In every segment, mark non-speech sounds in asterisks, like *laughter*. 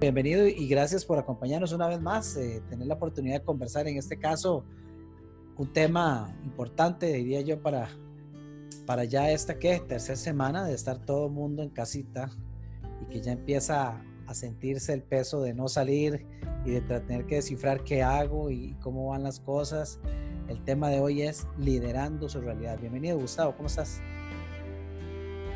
Bienvenido y gracias por acompañarnos una vez más, eh, tener la oportunidad de conversar en este caso un tema importante, diría yo, para, para ya esta que tercera semana de estar todo el mundo en casita y que ya empieza a sentirse el peso de no salir y de tener que descifrar qué hago y cómo van las cosas. El tema de hoy es liderando su realidad. Bienvenido, Gustavo, ¿cómo estás?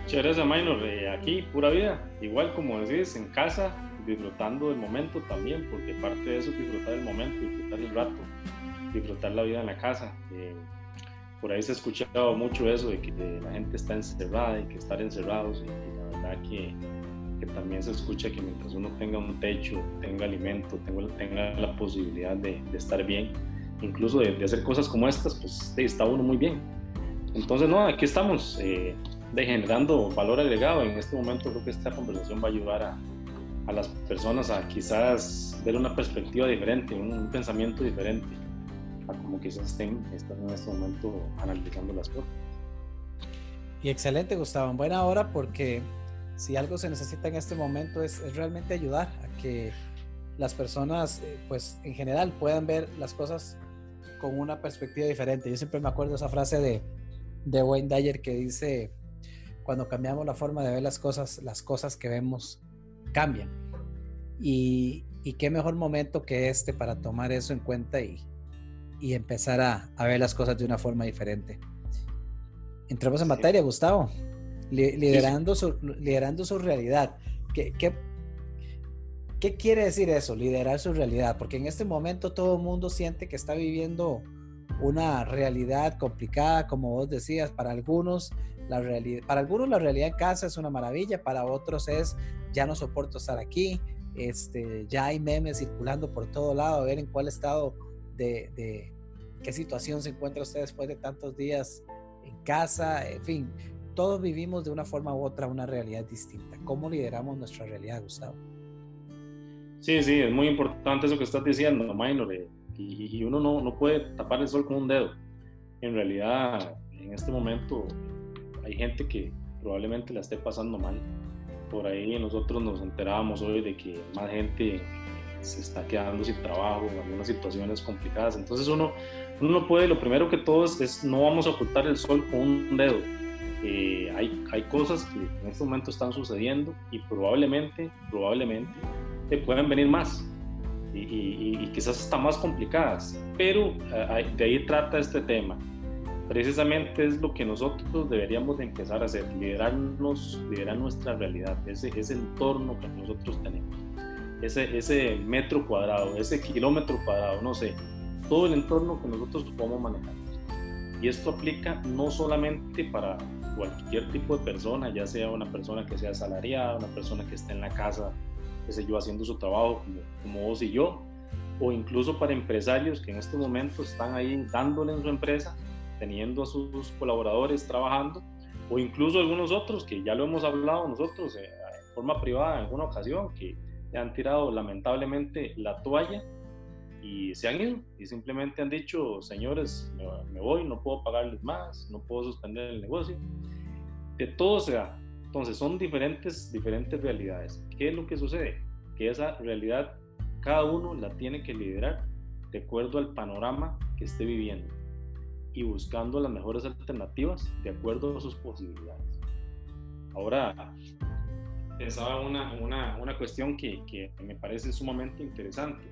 Muchas gracias, Minor. Eh, aquí, pura vida. Igual como decís, en casa, disfrutando del momento también, porque parte de eso es disfrutar el momento, disfrutar el rato, disfrutar la vida en la casa. Eh, por ahí se ha escuchado mucho eso de que la gente está encerrada y que estar encerrados, y, la verdad que, que, también se escucha que mientras uno tenga un techo, tenga alimento, tenga, la posibilidad de, de estar bien, incluso de, de, hacer cosas como estas, pues está uno muy bien. Entonces, no, aquí estamos eh, generando valor agregado. En este momento creo que esta conversación va a ayudar a, a las personas a quizás ver una perspectiva diferente, un, pensamiento diferente, a como quizás estén, en este momento analizando las cosas. Y excelente, Gustavo. En buena hora porque si algo se necesita en este momento es, es realmente ayudar a que las personas, eh, pues en general, puedan ver las cosas con una perspectiva diferente. Yo siempre me acuerdo esa frase de, de Wayne Dyer que dice, cuando cambiamos la forma de ver las cosas, las cosas que vemos cambian. Y, qué mejor momento que este para tomar eso en cuenta y, y empezar a, a, ver las cosas de una forma diferente. Entramos en materia, Gustavo. liderando, Su, liderando su realidad. ¿Qué, qué, qué quiere decir eso, liderar su realidad? Porque en este momento todo el mundo siente que está viviendo una realidad complicada, como vos decías, para algunos la realidad, para algunos la realidad en casa es una maravilla, para otros es ya no soporto estar aquí, este, ya hay memes circulando por todo lado, a ver en cuál estado de, qué situación se encuentra usted después de tantos días en casa, en fin, todos vivimos de una forma u otra una realidad distinta. ¿Cómo lideramos nuestra realidad, Gustavo? Sí, sí, es muy importante eso que estás diciendo, Minor, eh, y, y uno no, no puede tapar el sol con un dedo. En realidad, en este momento hay gente que probablemente la esté pasando mal. Por ahí nosotros nos enterábamos hoy de que más gente se está quedando sin trabajo, en algunas situaciones complicadas. Entonces uno, uno no puede, lo primero que todo es, no vamos a ocultar el sol con un dedo. Eh, hay, hay cosas que en este momento están sucediendo y probablemente, probablemente te pueden venir más y, y, y quizás hasta más complicadas. Pero eh, de ahí trata este tema precisamente es lo que nosotros deberíamos de empezar a hacer, liderarnos, liderar nuestra realidad, ese, ese entorno que nosotros tenemos, ese, ese metro cuadrado, ese kilómetro cuadrado, no sé, todo el entorno que nosotros podemos manejar. Y esto aplica no solamente para cualquier tipo de persona, ya sea una persona que sea asalariada, una persona que esté en la casa, que sé yo, haciendo su trabajo como, como vos y yo, o incluso para empresarios que en este momento están ahí dándole en su empresa teniendo a sus colaboradores trabajando, o incluso algunos otros que ya lo hemos hablado nosotros eh, en forma privada en alguna ocasión, que han tirado lamentablemente la toalla y se han ido y simplemente han dicho, señores, me, voy, no puedo pagarles más, no puedo suspender el negocio. De todo se da. Entonces son diferentes, diferentes realidades. ¿Qué es lo que sucede? Que esa realidad cada uno la tiene que liderar de acuerdo al panorama que esté viviendo y buscando las mejores alternativas de acuerdo a sus posibilidades. Ahora, pensaba una, una, una cuestión que, que, me parece sumamente interesante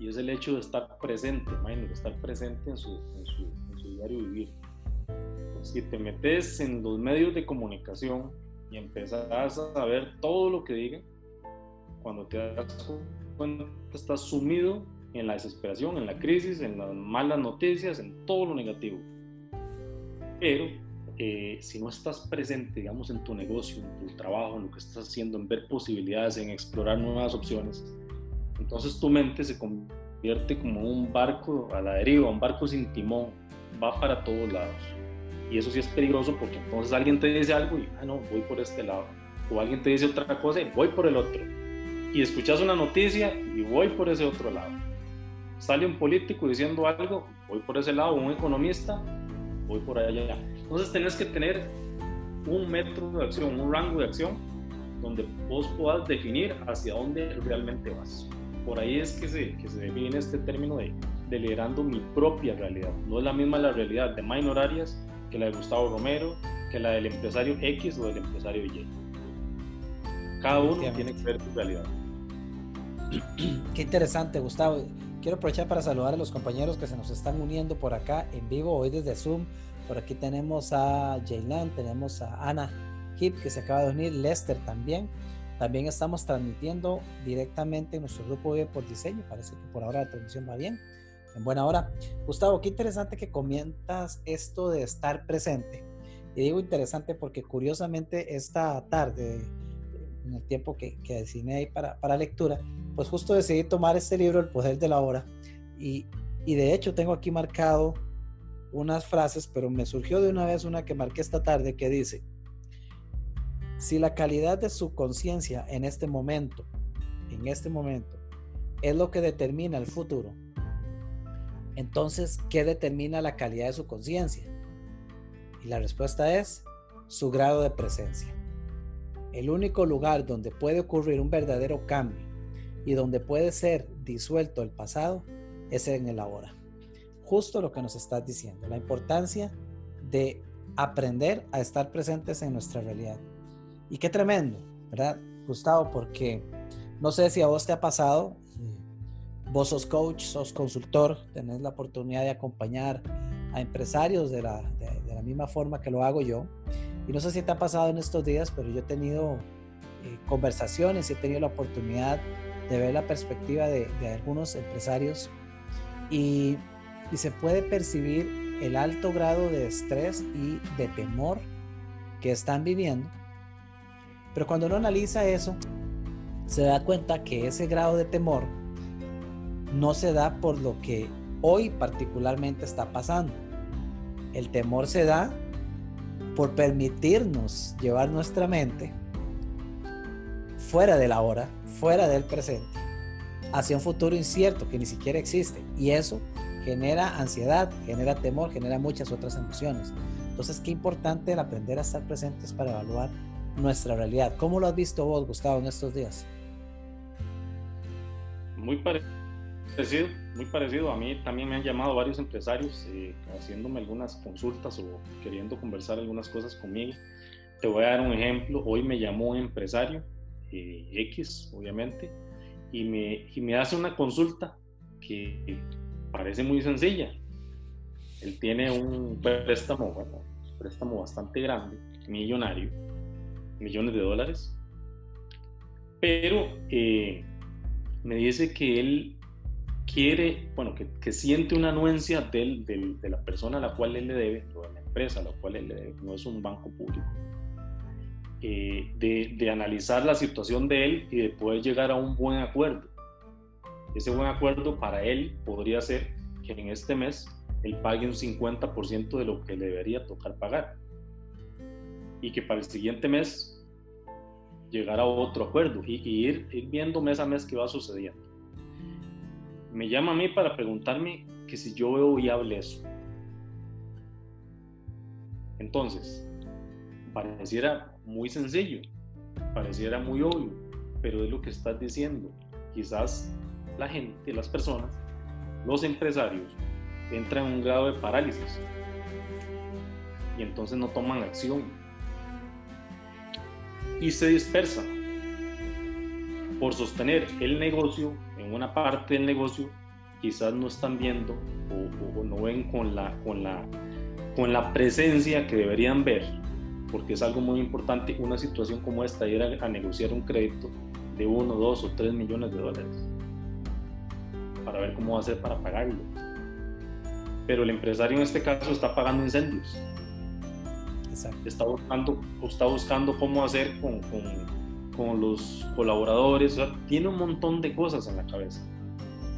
y es el hecho de estar presente, de estar presente en su, en su, en su diario vivir. Si te metes en los medios de comunicación y empezás a ver todo lo que digan, cuando te das cuenta estás sumido en la desesperación, en la crisis, en las malas noticias, en todo lo negativo. Pero eh, si no estás presente, digamos, en tu negocio, en tu trabajo, en lo que estás haciendo, en ver posibilidades, en explorar nuevas opciones, entonces tu mente se convierte como un barco a la deriva, un barco sin timón, va para todos lados. Y eso sí es peligroso porque entonces alguien te dice algo y, ah, no, voy por este lado. O alguien te dice otra cosa y voy por el otro. Y escuchas una noticia y voy por ese otro lado sale un político diciendo algo, voy por ese lado, un economista, voy por allá. Entonces tenés que tener un metro de acción, un rango de acción donde vos puedas definir hacia dónde realmente vas. Por ahí es que se, que se define este término de, de liderando mi propia realidad. No es la misma la realidad de Arias que la de Gustavo Romero, que la del empresario X o del empresario Y. Cada uno tiene que ver su realidad. *clears throat* Qué interesante, Gustavo. Quiero aprovechar para saludar a los compañeros que se nos están uniendo por acá en vivo, hoy desde Zoom. Por aquí tenemos a Jaylan, tenemos a Ana Hip que se acaba de unir, Lester también. También estamos transmitiendo directamente en nuestro grupo de por diseño. Parece que por ahora la transmisión va bien. En buena hora. Gustavo, qué interesante que comentas esto de estar presente. Y digo interesante porque curiosamente esta tarde, en el tiempo que, que designé ahí para, para lectura, pues justo decidí tomar este libro, El Poder de la Hora. Y, y de hecho tengo aquí marcado unas frases, pero me surgió de una vez una que marqué esta tarde que dice, si la calidad de su conciencia en este momento, en este momento, es lo que determina el futuro, entonces, ¿qué determina la calidad de su conciencia? Y la respuesta es su grado de presencia. El único lugar donde puede ocurrir un verdadero cambio y donde puede ser disuelto el pasado es en el ahora. Justo lo que nos estás diciendo, la importancia de aprender a estar presentes en nuestra realidad. Y qué tremendo, ¿verdad, Gustavo? Porque no sé si a vos te ha pasado, vos sos coach, sos consultor, tenés la oportunidad de acompañar a empresarios de la, de, la misma forma que lo hago yo. Y no sé si te ha pasado en estos días, pero yo he tenido eh, conversaciones he tenido la oportunidad de ver la perspectiva de, de algunos empresarios y, y se puede percibir el alto grado de estrés y de temor que están viviendo pero cuando uno analiza eso, se da cuenta que ese grado de temor no se da por lo que hoy particularmente está pasando. El temor se da por permitirnos llevar nuestra mente fuera de la hora, fuera del presente, hacia un futuro incierto que ni siquiera existe. Y eso genera ansiedad, genera temor, genera muchas otras emociones. Entonces, qué importante el aprender a estar presentes para evaluar nuestra realidad. ¿Cómo lo has visto vos, Gustavo, en estos días? Muy parecido, muy parecido. A mí también me han llamado varios empresarios eh, haciéndome algunas consultas o queriendo conversar algunas cosas conmigo. Te voy a dar un ejemplo. Hoy me llamó un empresario, eh, X, obviamente, y me, y me hace una consulta que parece muy sencilla. Él tiene un préstamo, bueno, préstamo bastante grande, millonario, millones de dólares. Pero eh, me dice que él quiere, bueno, que, siente una anuencia de la persona a la cual él le debe, o de la empresa a la cual él le debe, no es un banco público, eh, de, analizar la situación de él y de poder llegar a un buen acuerdo. Ese buen acuerdo para él podría ser que en este mes él pague un 50% de lo que le debería tocar pagar y que para el siguiente mes llegar a otro acuerdo y, ir, viendo mes a mes qué va sucediendo. Me llama a mí para preguntarme que si yo veo viable eso. Entonces, pareciera muy sencillo, pareciera muy obvio, pero es lo que estás diciendo. Quizás la gente, las personas, los empresarios, entran en un grado de parálisis y entonces no toman acción y se dispersa por sostener el negocio una parte del negocio quizás no están viendo o, no ven con la, con, la, con la presencia que deberían ver porque es algo muy importante una situación como esta ir a, a negociar un crédito de uno, dos o tres millones de dólares para ver cómo va a ser para pagarlo. Pero el empresario en este caso está pagando incendios. Está buscando, está buscando cómo hacer con, con, con los colaboradores, tiene un montón de cosas en la cabeza.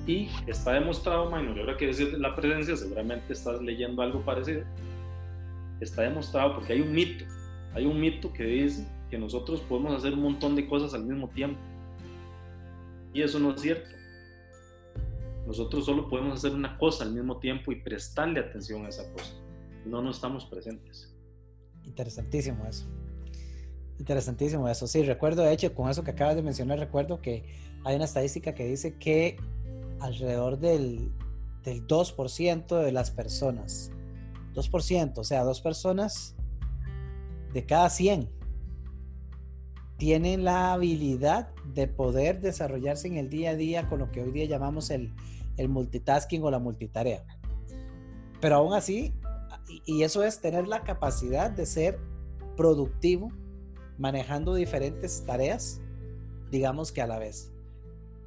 Y está demostrado, Maynor, y ahora que decir la presencia, seguramente estás leyendo algo parecido. Está demostrado porque hay un mito, hay un mito que dice que nosotros podemos hacer un montón de cosas al mismo tiempo. Y eso no es cierto. Nosotros solo podemos hacer una cosa al mismo tiempo y prestarle atención a esa cosa. No, no estamos presentes. Interesantísimo eso. Interesantísimo eso. Sí, recuerdo, de hecho, con eso que acabas de mencionar, recuerdo que hay una estadística que dice que alrededor del, del 2% de las personas, 2%, o sea, dos personas de cada 100 tienen la habilidad de poder desarrollarse en el día a día con lo que hoy día llamamos el, el multitasking o la multitarea. Pero aún así, y eso es tener la capacidad de ser productivo manejando diferentes tareas, digamos que a la vez.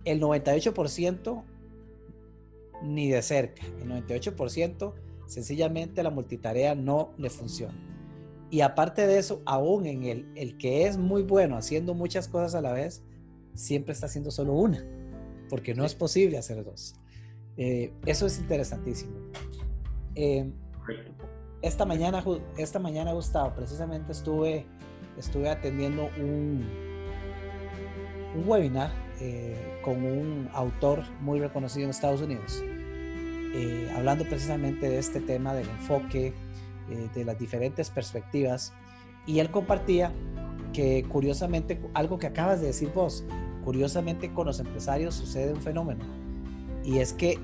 El 98% ni de cerca. El 98% sencillamente la multitarea no le funciona. Y aparte de eso, aún en el, el que es muy bueno haciendo muchas cosas a la vez, siempre está haciendo solo una, porque no es posible hacer dos. Eh, eso es interesantísimo. Eh, esta mañana, esta mañana, Gustavo, precisamente estuve, estuve atendiendo un, un webinar eh, con un autor muy reconocido en Estados Unidos, eh, hablando precisamente de este tema del enfoque, eh, de las diferentes perspectivas, y él compartía que curiosamente, algo que acabas de decir vos, curiosamente con los empresarios sucede un fenómeno, y es que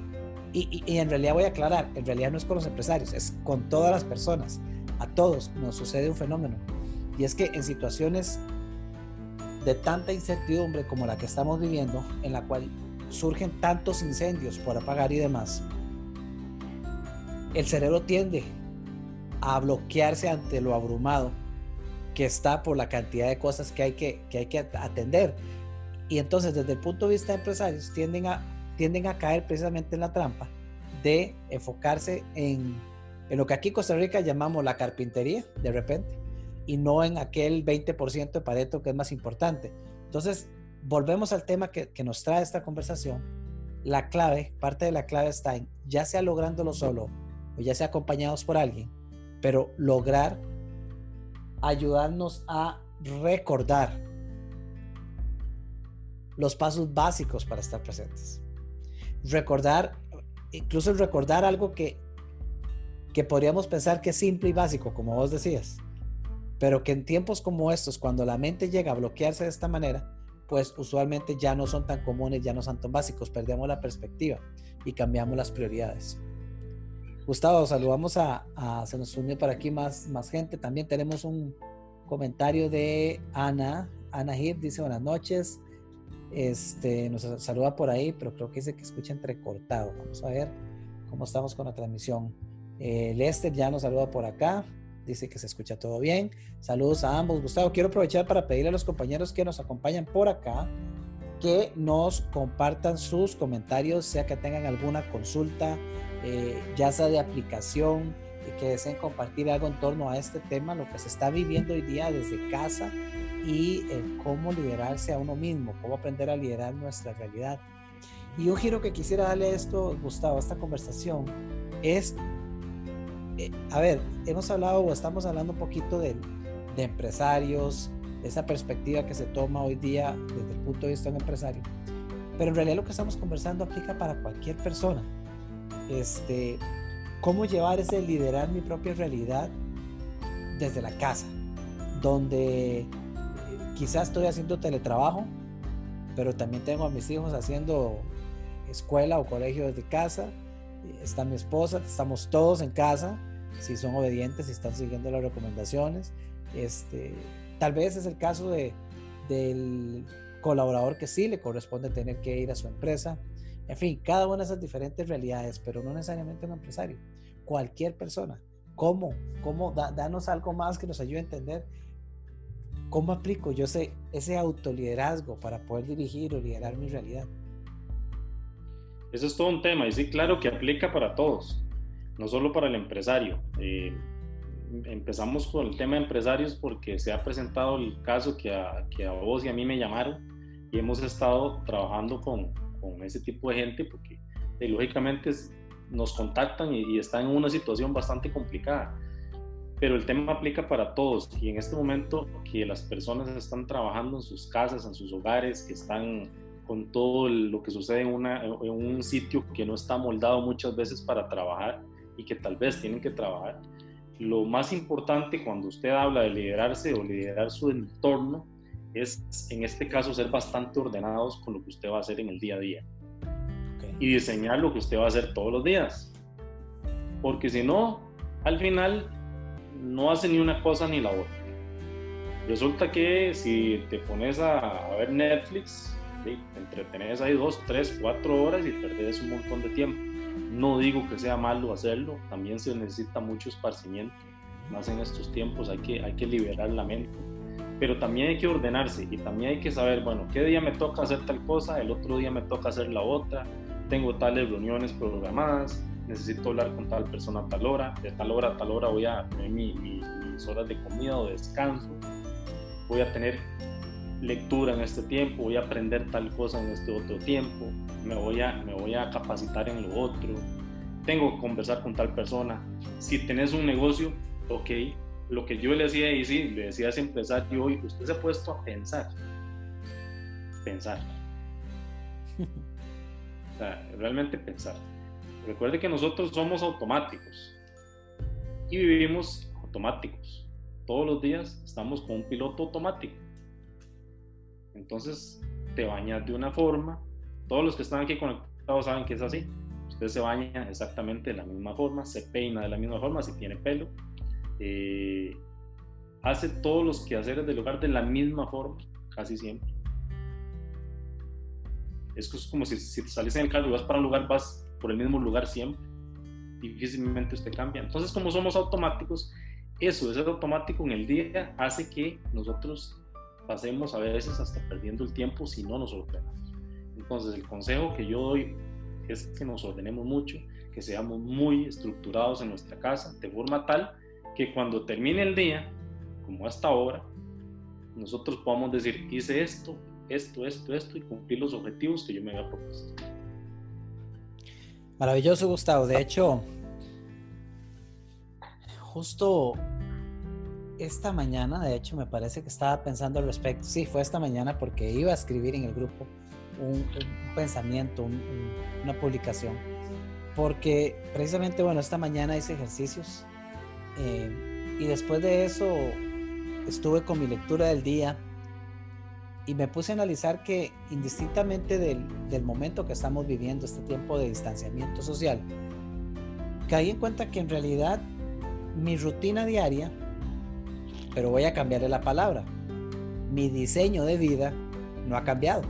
y, en realidad voy a aclarar, en realidad no es con los empresarios, es con todas las personas. A todos nos sucede un fenómeno. Y es que en situaciones de tanta incertidumbre como la que estamos viviendo, en la cual surgen tantos incendios por apagar y demás, el cerebro tiende a bloquearse ante lo abrumado que está por la cantidad de cosas que hay que, que, hay que atender. Y entonces desde el punto de vista de empresarios tienden a tienden a caer precisamente en la trampa de enfocarse en, en lo que aquí en Costa Rica llamamos la carpintería, de repente, y no en aquel 20% de Pareto que es más importante. Entonces, volvemos al tema que, que nos trae esta conversación. La clave, parte de la clave está en, ya sea lográndolo solo o ya sea acompañados por alguien, pero lograr ayudarnos a recordar los pasos básicos para estar presentes recordar, incluso recordar algo que, que podríamos pensar que es simple y básico, como vos decías, pero que en tiempos como estos, cuando la mente llega a bloquearse de esta manera, pues usualmente ya no son tan comunes, ya no son tan básicos, perdemos la perspectiva y cambiamos las prioridades. Gustavo, saludamos a, se nos unió para aquí más, más gente. También tenemos un comentario de Ana. Ana Hip dice buenas noches. Este, nos saluda por ahí, pero creo que dice que escucha entrecortado. Vamos a ver cómo estamos con la transmisión. Eh, Lester ya nos saluda por acá. Dice que se escucha todo bien. Saludos a ambos. Gustavo, quiero aprovechar para pedirle a los compañeros que nos acompañan por acá que nos compartan sus comentarios, sea que tengan alguna consulta, eh, ya sea de aplicación, y que deseen compartir algo en torno a este tema, lo que se está viviendo hoy día desde casa y el cómo liderarse a uno mismo, cómo aprender a liderar nuestra realidad. Y un giro que quisiera darle a esto, Gustavo, a esta conversación, es, eh, a ver, hemos hablado o estamos hablando un poquito de, de empresarios, esa perspectiva que se toma hoy día desde el punto de vista de un empresario. Pero en realidad lo que estamos conversando aplica para cualquier persona. Este, cómo llevar ese liderar mi propia realidad desde la casa, donde quizás estoy haciendo teletrabajo, pero también tengo a mis hijos haciendo escuela o colegio desde casa, está mi esposa, estamos todos en casa, si son obedientes, si están siguiendo las recomendaciones. Este, tal vez es el caso de, del colaborador que sí le corresponde tener que ir a su empresa. En fin, cada una de esas diferentes realidades, pero no necesariamente un empresario, cualquier persona. ¿Cómo? ¿Cómo? danos algo más que nos ayude a entender ¿Cómo aplico yo ese, ese autoliderazgo para poder dirigir o liderar mi realidad? Eso es todo un tema y sí, claro que aplica para todos, no solo para el empresario. Eh, empezamos con el tema de empresarios porque se ha presentado el caso que a, que a vos y a mí me llamaron y hemos estado trabajando con, con ese tipo de gente porque eh, lógicamente nos contactan y, y están en una situación bastante complicada pero el tema aplica para todos y en este momento que las personas están trabajando en sus casas, en sus hogares, que están con todo lo que sucede en, una, en un sitio que no está moldado muchas veces para trabajar y que tal vez tienen que trabajar, lo más importante cuando usted habla de liderarse o liderar su entorno es, en este caso, ser bastante ordenados con lo que usted va a hacer en el día a día. Y diseñar lo que usted va a hacer todos los días. Porque si no, al final no hace ni una cosa ni la otra. Resulta que si te pones a, ver Netflix, te entretenes ahí dos, tres, cuatro horas y perdes un montón de tiempo. No digo que sea malo hacerlo, también se necesita mucho esparcimiento, más en estos tiempos hay que, hay que liberar la mente, pero también hay que ordenarse y también hay que saber, bueno, qué día me toca hacer tal cosa, el otro día me toca hacer la otra, tengo tales reuniones programadas, necesito hablar con tal persona a tal hora, de tal hora a tal hora voy a tener mis horas de comida o de descanso, voy a tener lectura en este tiempo, voy a aprender tal cosa en este otro tiempo, me voy a, me voy a capacitar en lo otro, tengo que conversar con tal persona. Si tenés un negocio, ok, lo que yo le decía y sí, le decía a ese empresario hoy, usted se ha puesto a pensar, pensar. *laughs* o sea, realmente pensar. Recuerde que nosotros somos automáticos y vivimos automáticos. Todos los días estamos con un piloto automático. Entonces te bañas de una forma. Todos los que están aquí conectados saben que es así. Usted se baña exactamente de la misma forma, se peina de la misma forma si tiene pelo. Eh, hace todos los quehaceres del hogar de la misma forma, casi siempre. Es como si, si sales en el carro y vas para un lugar, vas por el mismo lugar siempre. Difícilmente usted cambia. Entonces, como somos automáticos, eso, ese automático en el día hace que nosotros pasemos a veces hasta perdiendo el tiempo si no nos ordenamos. Entonces el consejo que yo doy es que nos ordenemos mucho, que seamos muy estructurados en nuestra casa, de forma tal que cuando termine el día, como hasta ahora, nosotros podamos decir, hice esto, esto, esto, esto y cumplir los objetivos que yo me había propuesto. Maravilloso, Gustavo. De hecho, justo esta mañana, de hecho, me parece que estaba pensando al respecto. Sí, fue esta mañana porque iba a escribir en el grupo un, pensamiento, una publicación. Porque precisamente, bueno, esta mañana hice ejercicios eh, y después de eso estuve con mi lectura del día y me puse a analizar que indistintamente del, del momento que estamos viviendo, este tiempo de distanciamiento social, caí en cuenta que en realidad mi rutina diaria pero voy a cambiarle la palabra. Mi diseño de vida no ha cambiado.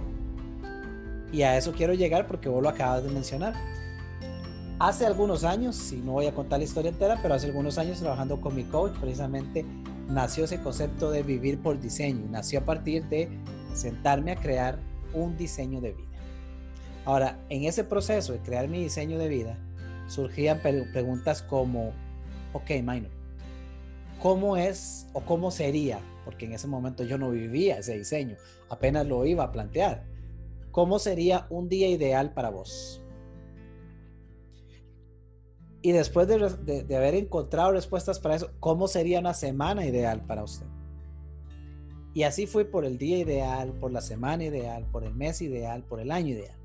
Y a eso quiero llegar porque vos lo acabas de mencionar. Hace algunos años, y no voy a contar la historia entera, pero hace algunos años trabajando con mi coach, precisamente nació ese concepto de vivir por diseño. Nació a partir de sentarme a crear un diseño de vida. Ahora, en ese proceso de crear mi diseño de vida, surgían preguntas como, ok, Minor, cómo es o cómo sería, porque en ese momento yo no vivía ese diseño, apenas lo iba a plantear. ¿Cómo sería un día ideal para vos? Y después de, de, haber encontrado respuestas para eso, ¿cómo sería una semana ideal para usted? Y así fue por el día ideal, por la semana ideal, por el mes ideal, por el año ideal.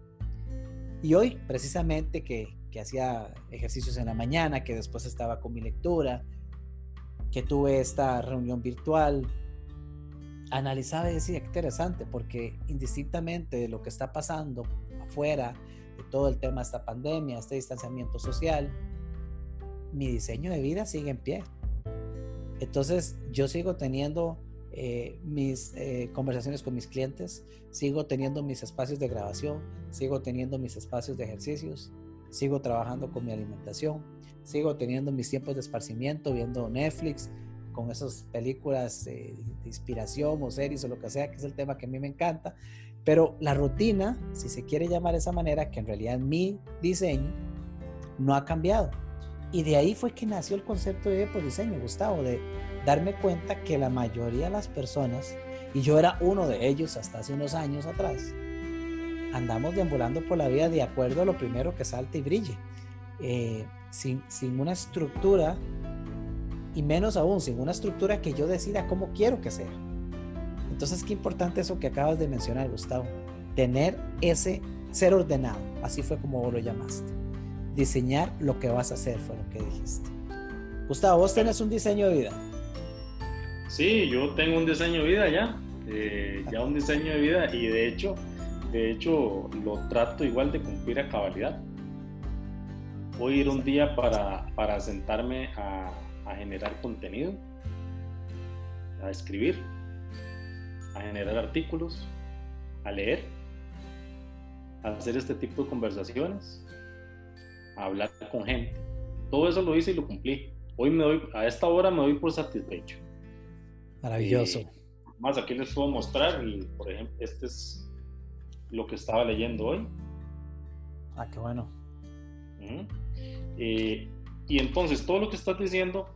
Y hoy, precisamente que, que hacía ejercicios en la mañana, que después estaba con mi lectura, que tuve esta reunión virtual, analizaba y decía, qué interesante, porque indistintamente de lo que está pasando afuera, de todo el tema de esta pandemia, este distanciamiento social, mi diseño de vida sigue en pie. Entonces yo sigo teniendo eh, mis eh, conversaciones con mis clientes, sigo teniendo mis espacios de grabación, sigo teniendo mis espacios de ejercicios, sigo trabajando con mi alimentación, sigo teniendo mis tiempos de esparcimiento, viendo Netflix, con esas películas de inspiración o series o lo que sea, que es el tema que a mí me encanta. Pero la rutina, si se quiere llamar de esa manera, que en realidad mi diseño, no ha cambiado. Y de ahí fue que nació el concepto de por diseño, Gustavo, de darme cuenta que la mayoría de las personas, y yo era uno de ellos hasta hace unos años atrás, andamos deambulando por la vida de acuerdo a lo primero que salte y brille. Eh, sin, sin una estructura y menos aún sin una estructura que yo decida cómo quiero que sea. Entonces, qué importante eso que acabas de mencionar, Gustavo. Tener ese ser ordenado, así fue como vos lo llamaste. Diseñar lo que vas a hacer fue lo que dijiste. Gustavo, vos tenés un diseño de vida. Sí, yo tengo un diseño de vida ya, eh, ya un diseño de vida y de hecho, de hecho lo trato igual de cumplir a cabalidad. Voy a ir un día para, para sentarme a, a generar contenido, a escribir, a generar artículos, a leer, a hacer este tipo de conversaciones, a hablar con gente. Todo eso lo hice y lo cumplí. Hoy me doy, a esta hora me doy por satisfecho. Maravilloso. Eh, más aquí les puedo mostrar, y, por ejemplo, este es lo que estaba leyendo hoy. Ah, qué bueno. Eh, y entonces todo lo que estás diciendo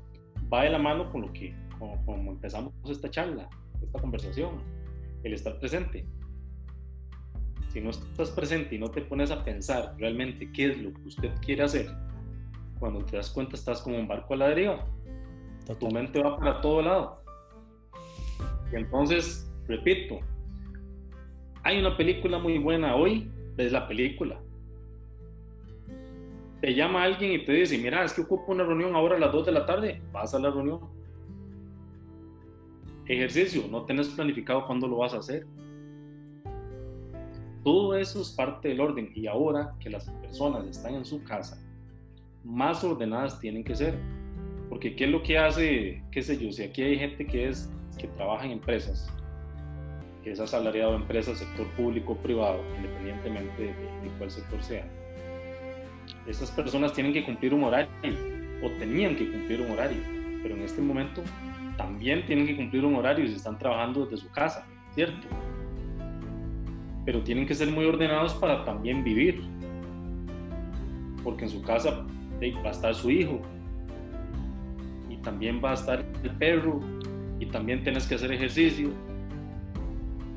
va de la mano con lo que, como, empezamos esta charla, esta conversación, el estar presente. Si no estás presente y no te pones a pensar realmente qué es lo que usted quiere hacer, cuando te das cuenta estás como un barco a la deriva. Tu mente va para todo lado. Y entonces, repito, hay una película muy buena hoy, ves la película. Te llama alguien y te dice, mira, es que ocupo una reunión ahora a las 2 de la tarde, vas a la reunión. Ejercicio, no tenés planificado cuándo lo vas a hacer. Todo eso es parte del orden y ahora que las personas están en su casa, más ordenadas tienen que ser. Porque ¿qué es lo que hace, qué sé yo, si aquí hay gente que es que trabaja en empresas, es asalariado de empresas, sector público o privado, independientemente de, de cuál sector sea, estas personas tienen que cumplir un horario o tenían que cumplir un horario, pero en este momento también tienen que cumplir un horario si están trabajando desde su casa, ¿cierto? Pero tienen que ser muy ordenados para también vivir, porque en su casa va a estar su hijo y también va a estar el perro y también tienes que hacer ejercicio.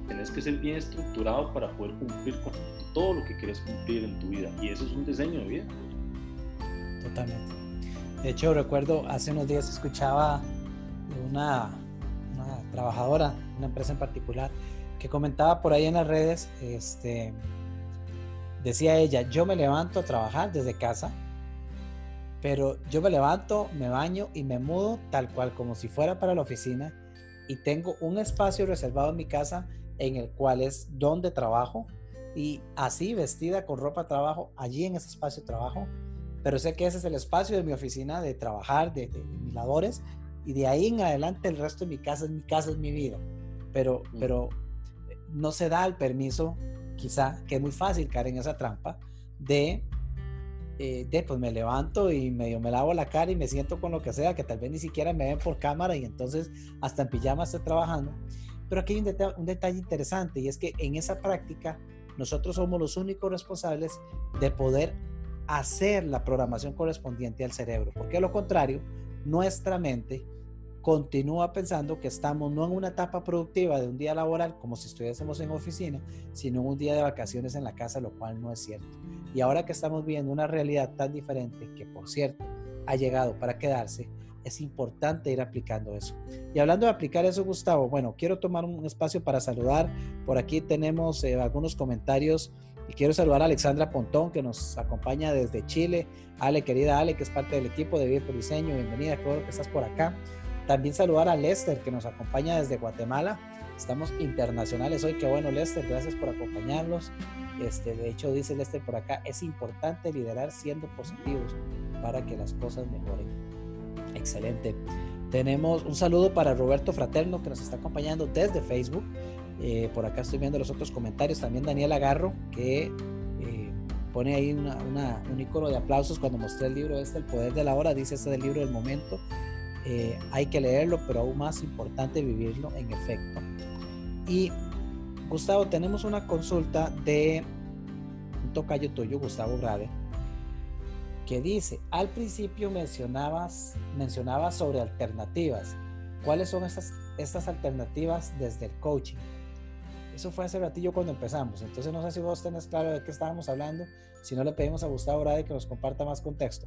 Tienes que ser bien estructurado para poder cumplir con todo lo que quieres cumplir en tu vida. Y eso es un diseño de vida. Totalmente. De hecho, recuerdo hace unos días escuchaba una trabajadora, una empresa en particular, que comentaba por ahí en las redes, este, decía ella, yo me levanto a trabajar desde casa, pero yo me levanto, me baño y me mudo tal cual como si fuera para la oficina y tengo un espacio reservado en mi casa en el cual es donde trabajo y así vestida con ropa de trabajo allí en ese espacio de trabajo, pero sé que ese es el espacio de mi oficina de trabajar, de, mis labores y de ahí en adelante el resto de mi casa es mi casa, es mi vida, pero, mm. pero no se da el permiso, quizá, que es muy fácil caer en esa trampa de eh, de, pues me levanto y medio me lavo la cara y me siento con lo que sea, que tal vez ni siquiera me ven por cámara y entonces hasta en pijama estoy trabajando. Pero aquí hay un, un detalle interesante y es que en esa práctica nosotros somos los únicos responsables de poder hacer la programación correspondiente al cerebro, porque a lo contrario, nuestra mente continúa pensando que estamos no en una etapa productiva de un día laboral como si estuviésemos en oficina, sino en un día de vacaciones en la casa, lo cual no es cierto. Y ahora que estamos viendo una realidad tan diferente, que por cierto ha llegado para quedarse, es importante ir aplicando eso. Y hablando de aplicar eso, Gustavo, bueno, quiero tomar un espacio para saludar. Por aquí tenemos eh, algunos comentarios y quiero saludar a Alexandra Pontón, que nos acompaña desde Chile. Ale, querida Ale, que es parte del equipo de Vivir por Diseño, bienvenida, qué bueno que estás por acá. También saludar a Lester, que nos acompaña desde Guatemala. Estamos internacionales hoy, qué bueno Lester, gracias por acompañarnos. Este, de hecho, dice Lester por acá, es importante liderar siendo positivos para que las cosas mejoren. Excelente. Tenemos un saludo para Roberto Fraterno que nos está acompañando desde Facebook. Eh, por acá estoy viendo los otros comentarios. También Daniel Agarro que eh, pone ahí un icono de aplausos cuando mostré el libro este, El Poder de la Hora. Dice este del libro del momento. Eh, hay que leerlo, pero aún más importante vivirlo en efecto. Y Gustavo, tenemos una consulta de un tocayo tuyo, Gustavo Brade, que dice, al principio mencionabas, mencionabas sobre alternativas. ¿Cuáles son estas, estas alternativas desde el coaching? Eso fue hace ratillo cuando empezamos. Entonces no sé si vos tenés claro de qué estábamos hablando. Si no, le pedimos a Gustavo Brade que nos comparta más contexto.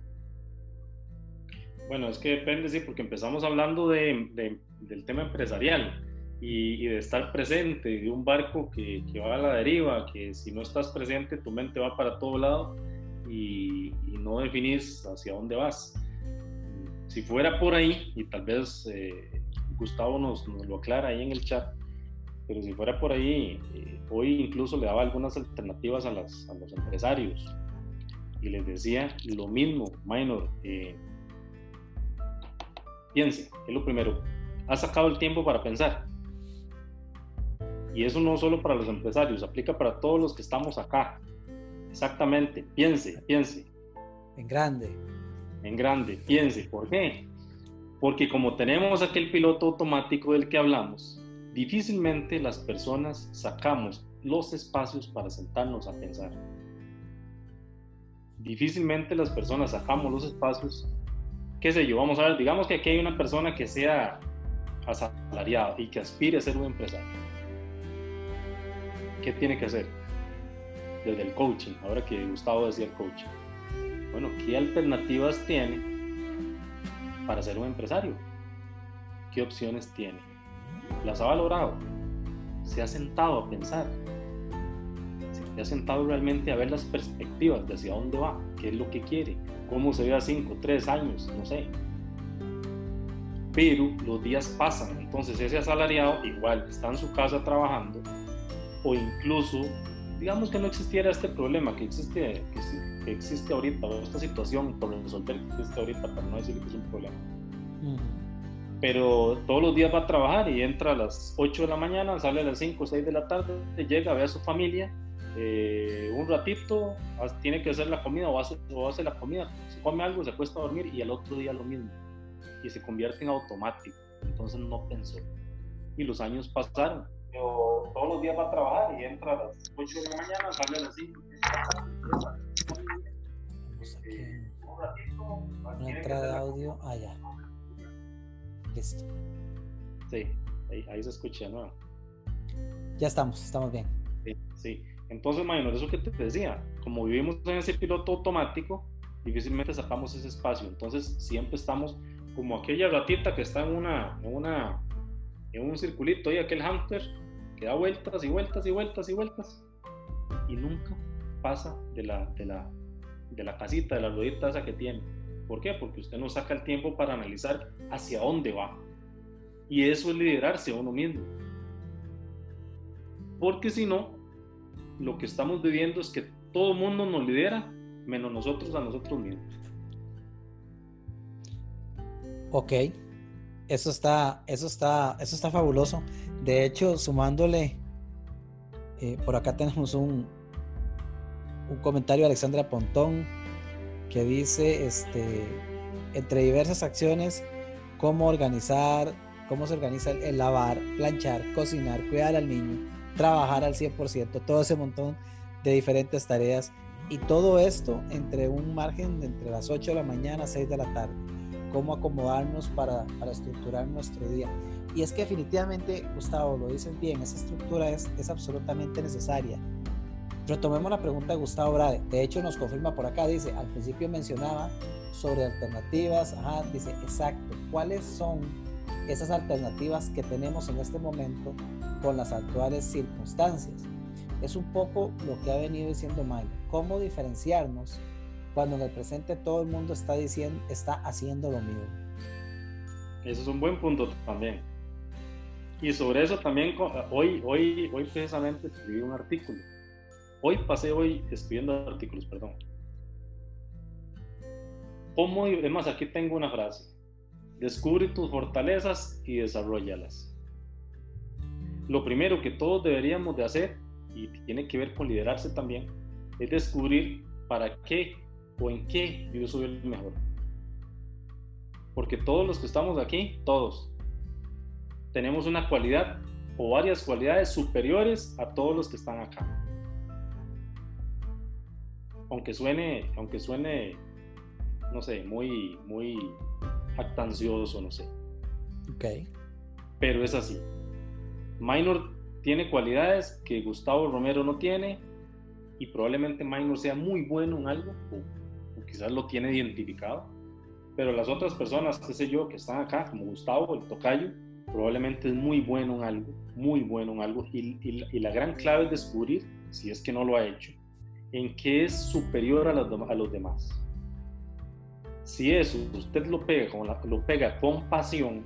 Bueno, es que depende, sí, porque empezamos hablando de, del tema empresarial y, de estar presente, de un barco que, que, va a la deriva, que si no estás presente tu mente va para todo lado y, no definís hacia dónde vas. si fuera por ahí, y tal vez eh, Gustavo nos, lo aclara ahí en el chat, pero si fuera por ahí, eh, hoy incluso le daba algunas alternativas a, las, a, los empresarios y les decía lo mismo, minor, eh, piense, es lo primero, ha sacado el tiempo para pensar. Y eso no solo para los empresarios, aplica para todos los que estamos acá. Exactamente, piense, piense. En grande. En grande, piense. ¿Por qué? Porque como tenemos aquel piloto automático del que hablamos, difícilmente las personas sacamos los espacios para sentarnos a pensar. Difícilmente las personas sacamos los espacios. ¿Qué sé yo? Vamos a ver, digamos que aquí hay una persona que sea asalariado y que aspire a ser un empresario. ¿Qué tiene que hacer? Desde el coaching, ahora que Gustavo decía el coaching bueno, ¿qué alternativas tiene para ser un empresario? ¿Qué opciones tiene? ¿Las ha valorado? ¿Se ha sentado a pensar? ¿Se ha sentado realmente a ver las perspectivas de hacia dónde va? ¿Qué es lo que quiere? ¿Cómo se ve a 5, 3 años? No sé. Pero los días pasan, entonces ese asalariado igual está en su casa trabajando o incluso digamos que no existiera este problema que existe, que, existe ahorita, o esta situación por resolver que existe ahorita, para no decir que es un problema. Pero todos los días va a trabajar y entra a las 8 de la mañana, sale a las 5 o 6 de la tarde, llega, ve a su familia, eh, un ratito, tiene que hacer la comida o hace, o hace la comida, se come algo, se acuesta a dormir y al otro día lo mismo. Y se convierte en automático. Entonces no pensó. Y los años pasaron pero todos los días va a trabajar y entra a las 8 de la mañana, sale a las 5. Una entrada de audio allá. Listo. Sí, ahí, ahí se escucha, ¿no? Ya estamos, estamos bien. Sí, sí. Entonces, Maynor, eso que te decía, como vivimos en ese piloto automático, difícilmente sacamos ese espacio. Entonces, siempre estamos como aquella ratita que está en una, en una, en un circulito y aquel hamster que da vueltas y vueltas y vueltas y vueltas y nunca pasa de la, de la, de la casita, de la ruedita esa que tiene. ¿Por qué? Porque usted no saca el tiempo para analizar hacia dónde va. Y eso es liderarse a uno mismo. Porque si no, lo que estamos viviendo es que todo el mundo nos lidera, menos nosotros a nosotros mismos. Ok, eso está, eso está, eso está fabuloso. De hecho, sumándole, eh, por acá tenemos un, un comentario de Alexandra Pontón que dice, este, entre diversas acciones, cómo organizar, cómo se organiza el, lavar, planchar, cocinar, cuidar al niño, trabajar al 100%, todo ese montón de diferentes tareas y todo esto entre un margen de entre las 8 de la mañana a 6 de la tarde. Cómo acomodarnos para, para estructurar nuestro día. Y es que definitivamente, Gustavo, lo dicen bien, esa estructura es, es absolutamente necesaria. Retomemos la pregunta de Gustavo Brade. De hecho, nos confirma por acá, dice, al principio mencionaba sobre alternativas, ajá, dice, exacto, ¿cuáles son esas alternativas que tenemos en este momento con las actuales circunstancias? Es un poco lo que ha venido diciendo Mike, cómo diferenciarnos cuando en el presente todo el mundo está diciendo, está haciendo lo mismo. Eso es un buen punto también. Y sobre eso también hoy, hoy, hoy precisamente escribí un artículo. Hoy pasé hoy escribiendo artículos, perdón. ¿Cómo, además aquí tengo una frase. Descubre tus fortalezas y desarrollalas. Lo primero que todos deberíamos de hacer, y tiene que ver con liderarse también, es descubrir para qué o en qué yo soy el mejor. Porque todos los que estamos aquí, todos, tenemos una cualidad o varias cualidades superiores a todos los que están acá. Aunque suene, aunque suene, no sé, muy, muy jactancioso, no sé. Ok. Pero es así. Minor tiene cualidades que Gustavo Romero no tiene y probablemente Minor sea muy bueno en algo o, o quizás lo tiene identificado. Pero las otras personas, qué sé yo, que están acá, como Gustavo, el tocayo, probablemente es muy bueno en algo, muy bueno en algo, y, la gran clave es descubrir, si es que no lo ha hecho, en qué es superior a, a los demás. Si eso usted lo pega con, lo pega con pasión,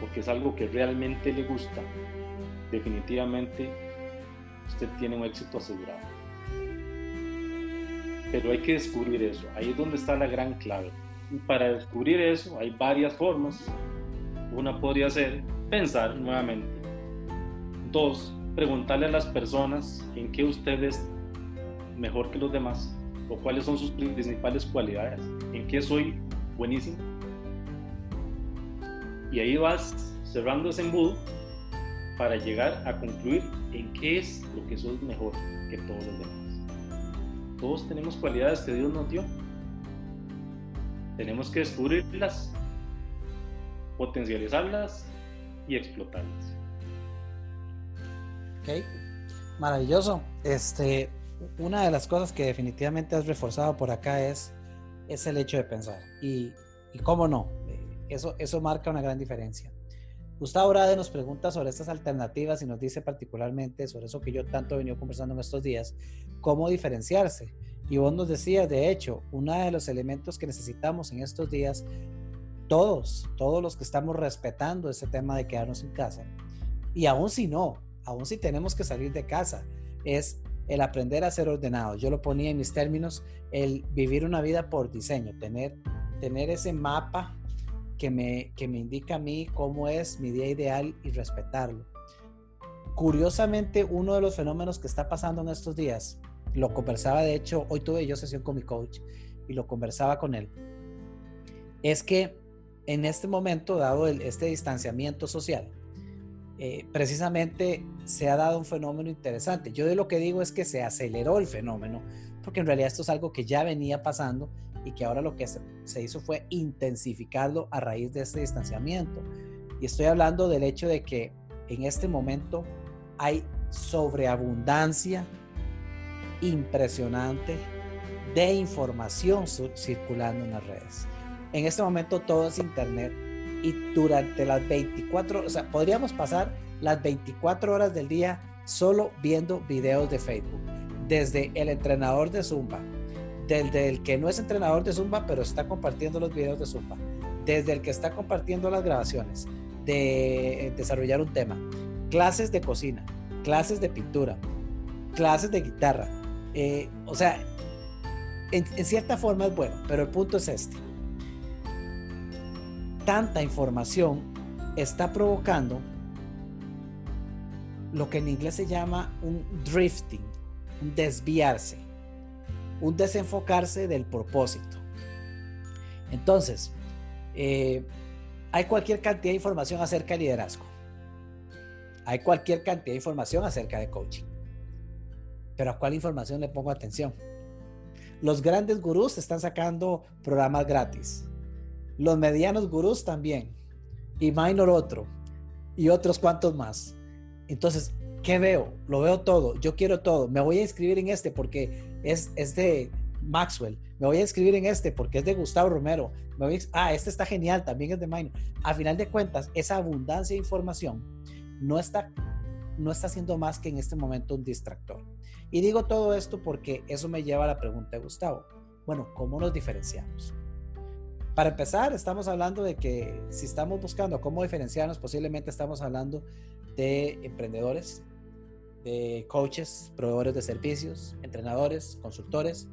porque es algo que realmente le gusta, definitivamente usted tiene un éxito asegurado. Pero hay que descubrir eso, ahí es donde está la gran clave. Y para descubrir eso hay varias formas. Una podría ser pensar nuevamente. Dos, preguntarle a las personas en qué usted es mejor que los demás o cuáles son sus principales cualidades, en qué soy buenísimo. Y ahí vas cerrando ese embudo para llegar a concluir en qué es lo que sos mejor que todos los demás. Todos tenemos cualidades que Dios nos dio. Tenemos que descubrirlas, potencializarlas y explotarlas. Ok, maravilloso. Este, una de las cosas que definitivamente has reforzado por acá es, es el hecho de pensar. Y, y cómo no, eh, eso, eso marca una gran diferencia. Gustavo Rade nos pregunta sobre estas alternativas y nos dice particularmente sobre eso que yo tanto he venido conversando en estos días, cómo diferenciarse. Y vos nos decías, de hecho, uno de los elementos que necesitamos en estos días, todos, todos los que estamos respetando ese tema de quedarnos en casa, y aún si no, aún si tenemos que salir de casa, es el aprender a ser ordenado. Yo lo ponía en mis términos, el vivir una vida por diseño, tener, tener ese mapa que me, que me indica a mí cómo es mi día ideal y respetarlo. Curiosamente, uno de los fenómenos que está pasando en estos días, lo conversaba, de hecho, hoy tuve yo sesión con mi coach y lo conversaba con él, es que en este momento, dado el, este distanciamiento social, eh, precisamente se ha dado un fenómeno interesante. Yo de lo que digo es que se aceleró el fenómeno, porque en realidad esto es algo que ya venía pasando y que ahora lo que se, hizo fue intensificarlo a raíz de este distanciamiento. Y estoy hablando del hecho de que en este momento hay sobreabundancia impresionante de información circulando en las redes. En este momento todo es internet y durante las 24, o sea, podríamos pasar las 24 horas del día solo viendo videos de Facebook, desde el entrenador de Zumba, desde el que no es entrenador de Zumba, pero está compartiendo los videos de Zumba, desde el que está compartiendo las grabaciones de desarrollar un tema, clases de cocina, clases de pintura, clases de guitarra. Eh, o sea, en cierta forma es bueno, pero el punto es este tanta información está provocando lo que en inglés se llama un drifting, un desviarse, un desenfocarse del propósito. Entonces, eh, hay cualquier cantidad de información acerca de liderazgo. Hay cualquier cantidad de información acerca de coaching. Pero ¿a cuál información le pongo atención? Los grandes gurús están sacando programas gratis los medianos gurús también, y Minor otro, y otros cuantos más. Entonces, ¿qué veo? Lo veo todo, yo quiero todo, me voy a inscribir en este porque es, es de Maxwell, me voy a inscribir en este porque es de Gustavo Romero, me voy ah, este está genial, también es de Minor. A final de cuentas, esa abundancia de información no está, no está siendo más que en este momento un distractor. Y digo todo esto porque eso me lleva a la pregunta de Gustavo. Bueno, ¿cómo nos diferenciamos? Para empezar, estamos hablando de que si estamos buscando cómo diferenciarnos, posiblemente estamos hablando de emprendedores, de coaches, proveedores de servicios, entrenadores, consultores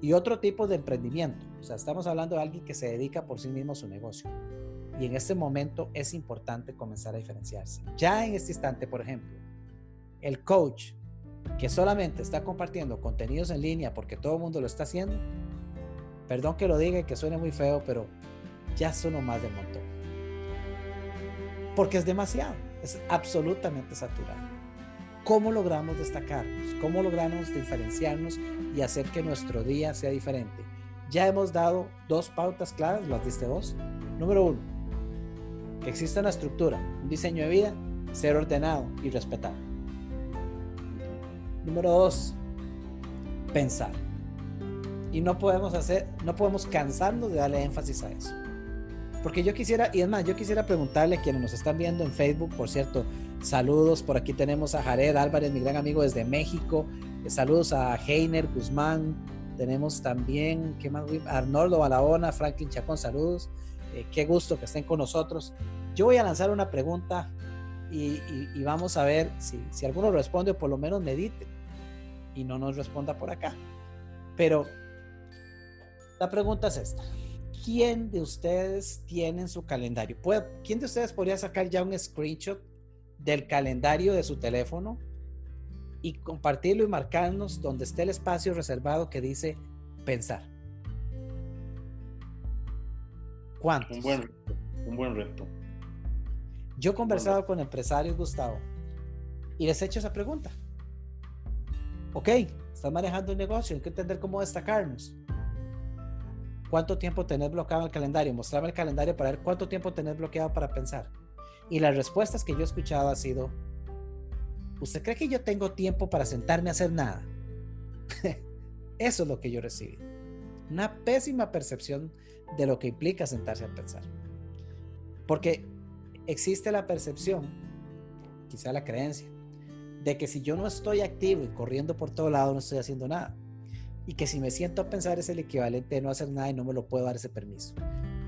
y otro tipo de emprendimiento. O sea, estamos hablando de alguien que se dedica por sí mismo a su negocio. Y en este momento es importante comenzar a diferenciarse. Ya en este instante, por ejemplo, el coach que solamente está compartiendo contenidos en línea porque todo el mundo lo está haciendo, Perdón que lo diga y que suene muy feo, pero ya son más de montón. Porque es demasiado, es absolutamente saturado. ¿Cómo logramos destacarnos? ¿Cómo logramos diferenciarnos y hacer que nuestro día sea diferente? Ya hemos dado dos pautas claras, las diste vos. Número uno, que exista una estructura, un diseño de vida, ser ordenado y respetado. Número dos, pensar y no podemos hacer, no podemos cansarnos de darle énfasis a eso. Porque yo quisiera, y es más, yo quisiera preguntarle a quienes nos están viendo en Facebook, por cierto, saludos, por aquí tenemos a Jared Álvarez, mi gran amigo desde México, saludos a Heiner Guzmán, Tenemos también, ¿qué más? Arnoldo Balabona, Franklin Chacón, saludos. Eh, qué gusto que estén con nosotros. Yo voy a lanzar una pregunta y, vamos a ver si, si alguno responde o por lo menos medite y no nos responda por acá. Pero la pregunta es esta. ¿Quién de ustedes tiene en su calendario? ¿Quién de ustedes podría sacar ya un screenshot del calendario de su teléfono y compartirlo y marcarnos donde esté el espacio reservado que dice pensar? ¿Cuántos? Un buen, un buen reto. Yo he conversado con empresarios, Gustavo, y les he hecho esa pregunta. Ok, estás manejando un negocio, hay que entender cómo destacarnos. ¿Cuánto tiempo tenés bloqueado el calendario? Mostrarme el calendario para ver cuánto tiempo tenés bloqueado para pensar. Y las respuestas que yo he escuchado ha sido, ¿usted cree que yo tengo tiempo para sentarme a hacer nada? *laughs* Eso es lo que yo recibí. Una pésima percepción de lo que implica sentarse a pensar. Porque existe la percepción, quizá la creencia, de que si yo no estoy activo y corriendo por todo lado, no estoy haciendo nada. Y que si me siento a pensar es el equivalente de no hacer nada y no me lo puedo dar ese permiso.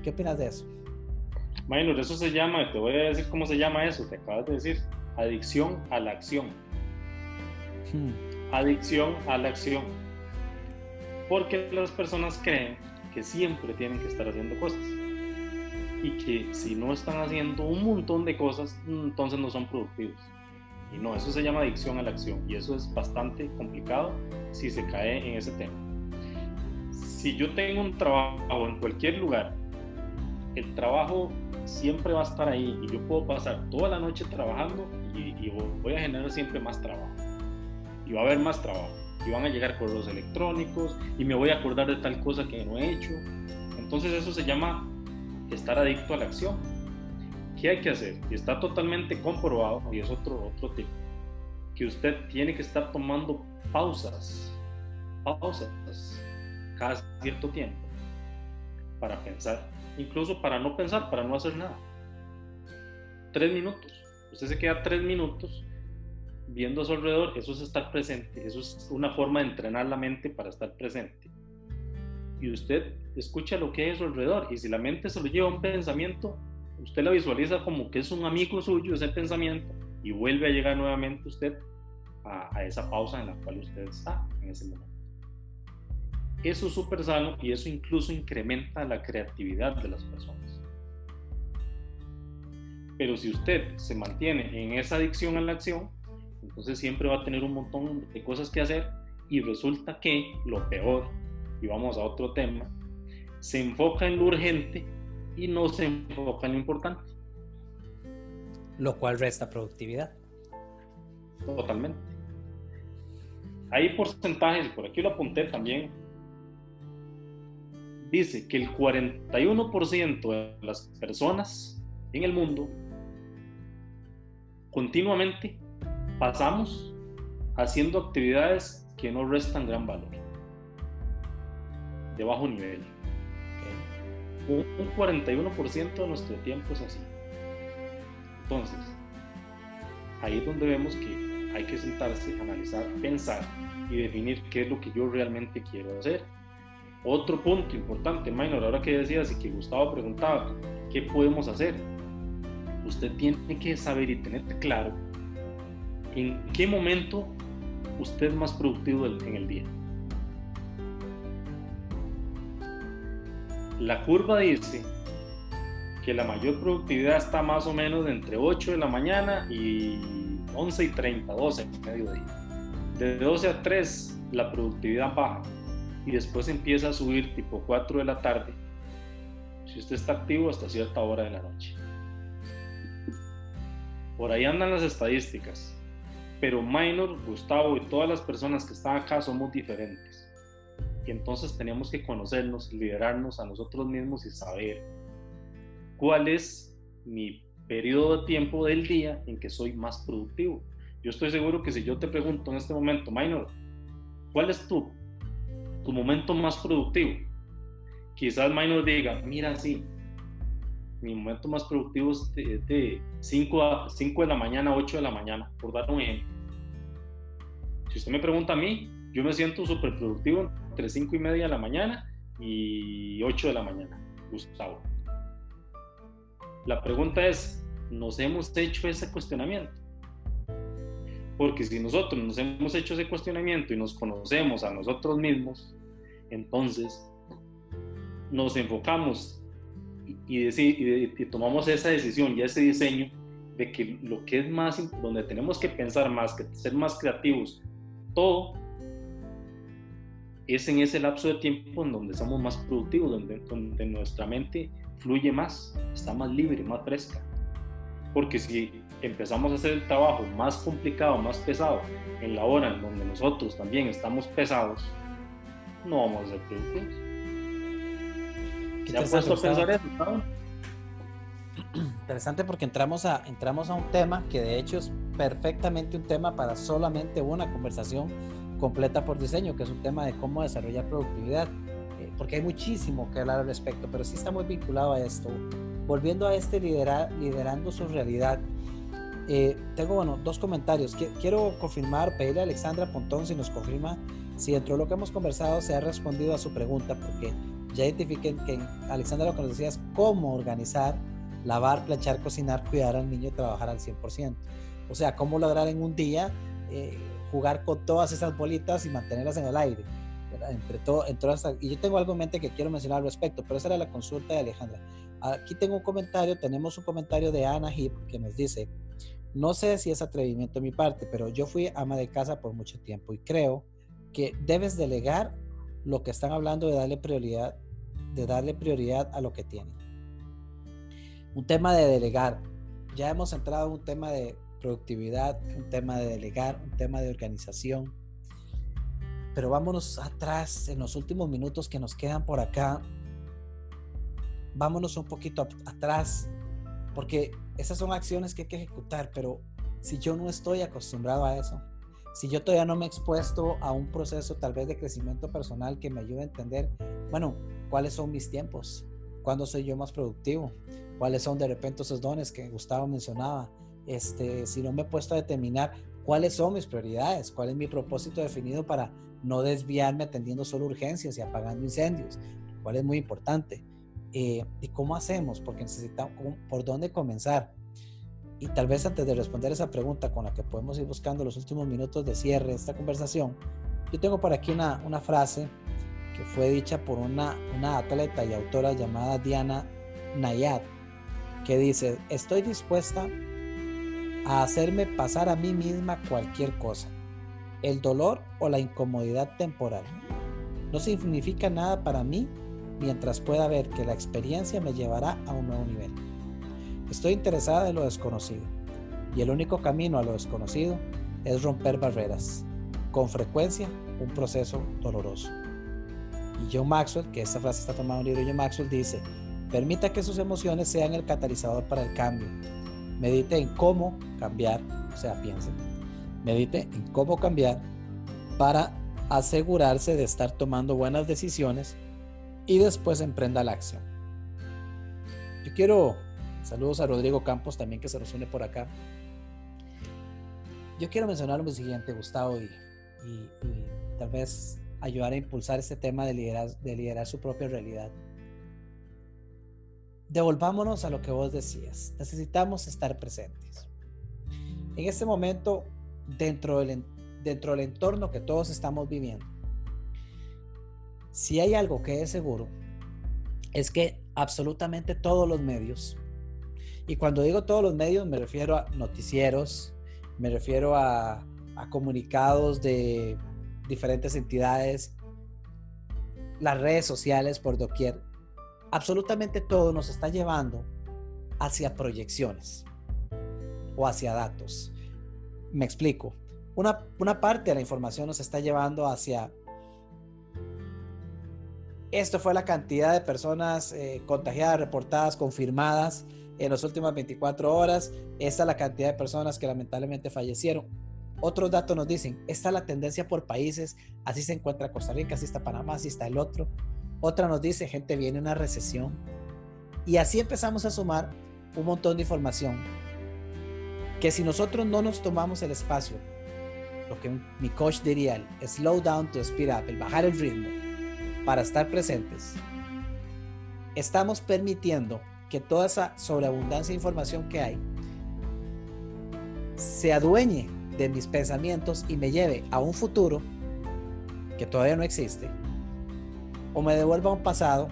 ¿Qué opinas de eso? Maynor, eso se llama, te voy a decir cómo se llama eso, te acabas de decir, adicción a la acción. Hmm. Adicción a la acción. Porque las personas creen que siempre tienen que estar haciendo cosas y que si no están haciendo un montón de cosas, entonces no son productivos. Y no, eso se llama adicción a la acción y eso es bastante complicado si se cae en ese tema. Si yo tengo un trabajo en cualquier lugar, el trabajo siempre va a estar ahí y yo puedo pasar toda la noche trabajando y, y voy a generar siempre más trabajo. Y va a haber más trabajo. Y van a llegar correos electrónicos y me voy a acordar de tal cosa que no he hecho. Entonces eso se llama estar adicto a la acción. ¿Qué hay que hacer? Y está totalmente comprobado, y es otro, otro tip, que usted tiene que estar tomando pausas, pausas, cada cierto tiempo, para pensar, incluso para no pensar, para no hacer nada. Tres minutos. Usted se queda tres minutos viendo a su alrededor, eso es estar presente, eso es una forma de entrenar la mente para estar presente y usted escucha lo que hay a su alrededor y si la mente se lo lleva a un pensamiento, usted la visualiza como que es un amigo suyo ese pensamiento y vuelve a llegar nuevamente usted a, esa pausa en la cual usted está en ese momento. Eso es súper sano y eso incluso incrementa la creatividad de las personas. Pero si usted se mantiene en esa adicción a la acción, entonces siempre va a tener un montón de cosas que hacer y resulta que lo peor y vamos a otro tema, se enfoca en lo urgente y no se enfoca en lo importante. Lo cual resta productividad. Totalmente. Hay porcentajes, por aquí lo apunté también, dice que el 41% de las personas en el mundo continuamente pasamos haciendo actividades que no restan gran valor de bajo nivel. Un, 41% de nuestro tiempo es así. Entonces, ahí es donde vemos que hay que sentarse, analizar, pensar y definir qué es lo que yo realmente quiero hacer. Otro punto importante, Minor, ahora que decías y que Gustavo preguntaba, ¿qué podemos hacer? Usted tiene que saber y tener claro en qué momento usted es más productivo en el día. La curva dice que la mayor productividad está más o menos entre 8 de la mañana y 11 y 30, 12 en mediodía. De 12 a 3 la productividad baja y después empieza a subir tipo 4 de la tarde si usted está activo hasta cierta hora de la noche. Por ahí andan las estadísticas, pero Minor, Gustavo y todas las personas que están acá somos diferentes entonces tenemos que conocernos, liderarnos a nosotros mismos y saber cuál es mi periodo de tiempo del día en que soy más productivo. Yo estoy seguro que si yo te pregunto en este momento, Minor, ¿cuál es tu, tu momento más productivo? Quizás Minor diga, mira, sí, mi momento más productivo es de, 5, a, 5 de la mañana a 8 de la mañana, por dar un ejemplo. Si usted me pregunta a mí, yo me siento súper productivo entre 5 y media de la mañana y 8 de la mañana, Gustavo. La pregunta es, ¿nos hemos hecho ese cuestionamiento? Porque si nosotros nos hemos hecho ese cuestionamiento y nos conocemos a nosotros mismos, entonces nos enfocamos y, y, tomamos esa decisión y ese diseño de que lo que es más, donde tenemos que pensar más, que ser más creativos, todo es en ese lapso de tiempo en donde somos más productivos, donde, donde nuestra mente fluye más, está más libre, más fresca. Porque si empezamos a hacer el trabajo más complicado, más pesado, en la hora en donde nosotros también estamos pesados, no vamos a ser productivos. ¿Se ha puesto a pensar eso? *clears throat* Interesante porque entramos a, entramos a un tema que de hecho es perfectamente un tema para solamente una conversación completa por diseño, que es un tema de cómo desarrollar productividad, eh, porque hay muchísimo que hablar al respecto, pero sí está muy vinculado a esto. Volviendo a este liderar, liderando su realidad, eh, tengo bueno, dos comentarios. Quiero confirmar, pedirle a Alexandra Pontón si nos confirma si dentro de lo que hemos conversado se ha respondido a su pregunta, porque ya identifiquen que Alexandra lo que nos decía es cómo organizar, lavar, planchar, cocinar, cuidar al niño y trabajar al 100%. O sea, cómo lograr en un día eh, jugar con todas esas bolitas y mantenerlas en el aire. Entre todo, entre y yo tengo algo en mente que quiero mencionar al respecto, pero esa era la consulta de Alejandra. Aquí tengo un comentario, tenemos un comentario de Ana Hip que nos dice, no sé si es atrevimiento de mi parte, pero yo fui ama de casa por mucho tiempo y creo que debes delegar lo que están hablando de darle prioridad, de darle prioridad a lo que tienen. Un tema de delegar. Ya hemos entrado en un tema de productividad, un tema de delegar, un tema de organización. Pero vámonos atrás en los últimos minutos que nos quedan por acá. Vámonos un poquito atrás, porque esas son acciones que hay que ejecutar, pero si yo no estoy acostumbrado a eso, si yo todavía no me he expuesto a un proceso tal vez de crecimiento personal que me ayude a entender, bueno, cuáles son mis tiempos, cuándo soy yo más productivo, cuáles son de repente esos dones que Gustavo mencionaba, este, si no me he puesto a determinar cuáles son mis prioridades, cuál es mi propósito definido para no desviarme atendiendo solo urgencias y apagando incendios, cuál es muy importante. Eh, ¿Y cómo hacemos? Porque necesitamos, ¿por dónde comenzar? Y tal vez antes de responder esa pregunta con la que podemos ir buscando los últimos minutos de cierre de esta conversación, yo tengo por aquí una, una frase que fue dicha por una, una atleta y autora llamada Diana Nayad, que dice, estoy dispuesta a hacerme pasar a mí misma cualquier cosa, el dolor o la incomodidad temporal. No significa nada para mí mientras pueda ver que la experiencia me llevará a un nuevo nivel. Estoy interesada en lo desconocido y el único camino a lo desconocido es romper barreras, con frecuencia un proceso doloroso. Y John Maxwell, que esta frase está tomada en un libro de John Maxwell, dice, permita que sus emociones sean el catalizador para el cambio. Medite en cómo cambiar, o sea, piense, medite en cómo cambiar para asegurarse de estar tomando buenas decisiones y después emprenda la acción. Yo quiero Saludos a Rodrigo Campos también que se nos une por acá. Yo quiero mencionar lo siguiente, Gustavo, y, tal vez ayudar a impulsar este tema de liderar, de liderar su propia realidad. Devolvámonos a lo que vos decías. Necesitamos estar presentes. En este momento, dentro del, dentro del entorno que todos estamos viviendo, si hay algo que es seguro, es que absolutamente todos los medios y cuando digo todos los medios, me refiero a noticieros, me refiero a, comunicados de diferentes entidades, las redes sociales por doquier. Absolutamente todo nos está llevando hacia proyecciones o hacia datos. Me explico. Una, parte de la información nos está llevando hacia esto fue la cantidad de personas eh, contagiadas, reportadas, confirmadas en las últimas 24 horas. Esta es la cantidad de personas que lamentablemente fallecieron. Otros datos nos dicen, esta es la tendencia por países, así se encuentra Costa Rica, así está Panamá, así está el otro. Otra nos dice, gente, viene una recesión. Y así empezamos a sumar un montón de información que si nosotros no nos tomamos el espacio, lo que mi coach diría, el slow down to speed up, el bajar el ritmo, para estar presentes, estamos permitiendo que toda esa sobreabundancia de información que hay se adueñe de mis pensamientos y me lleve a un futuro que todavía no existe, o me devuelva a un pasado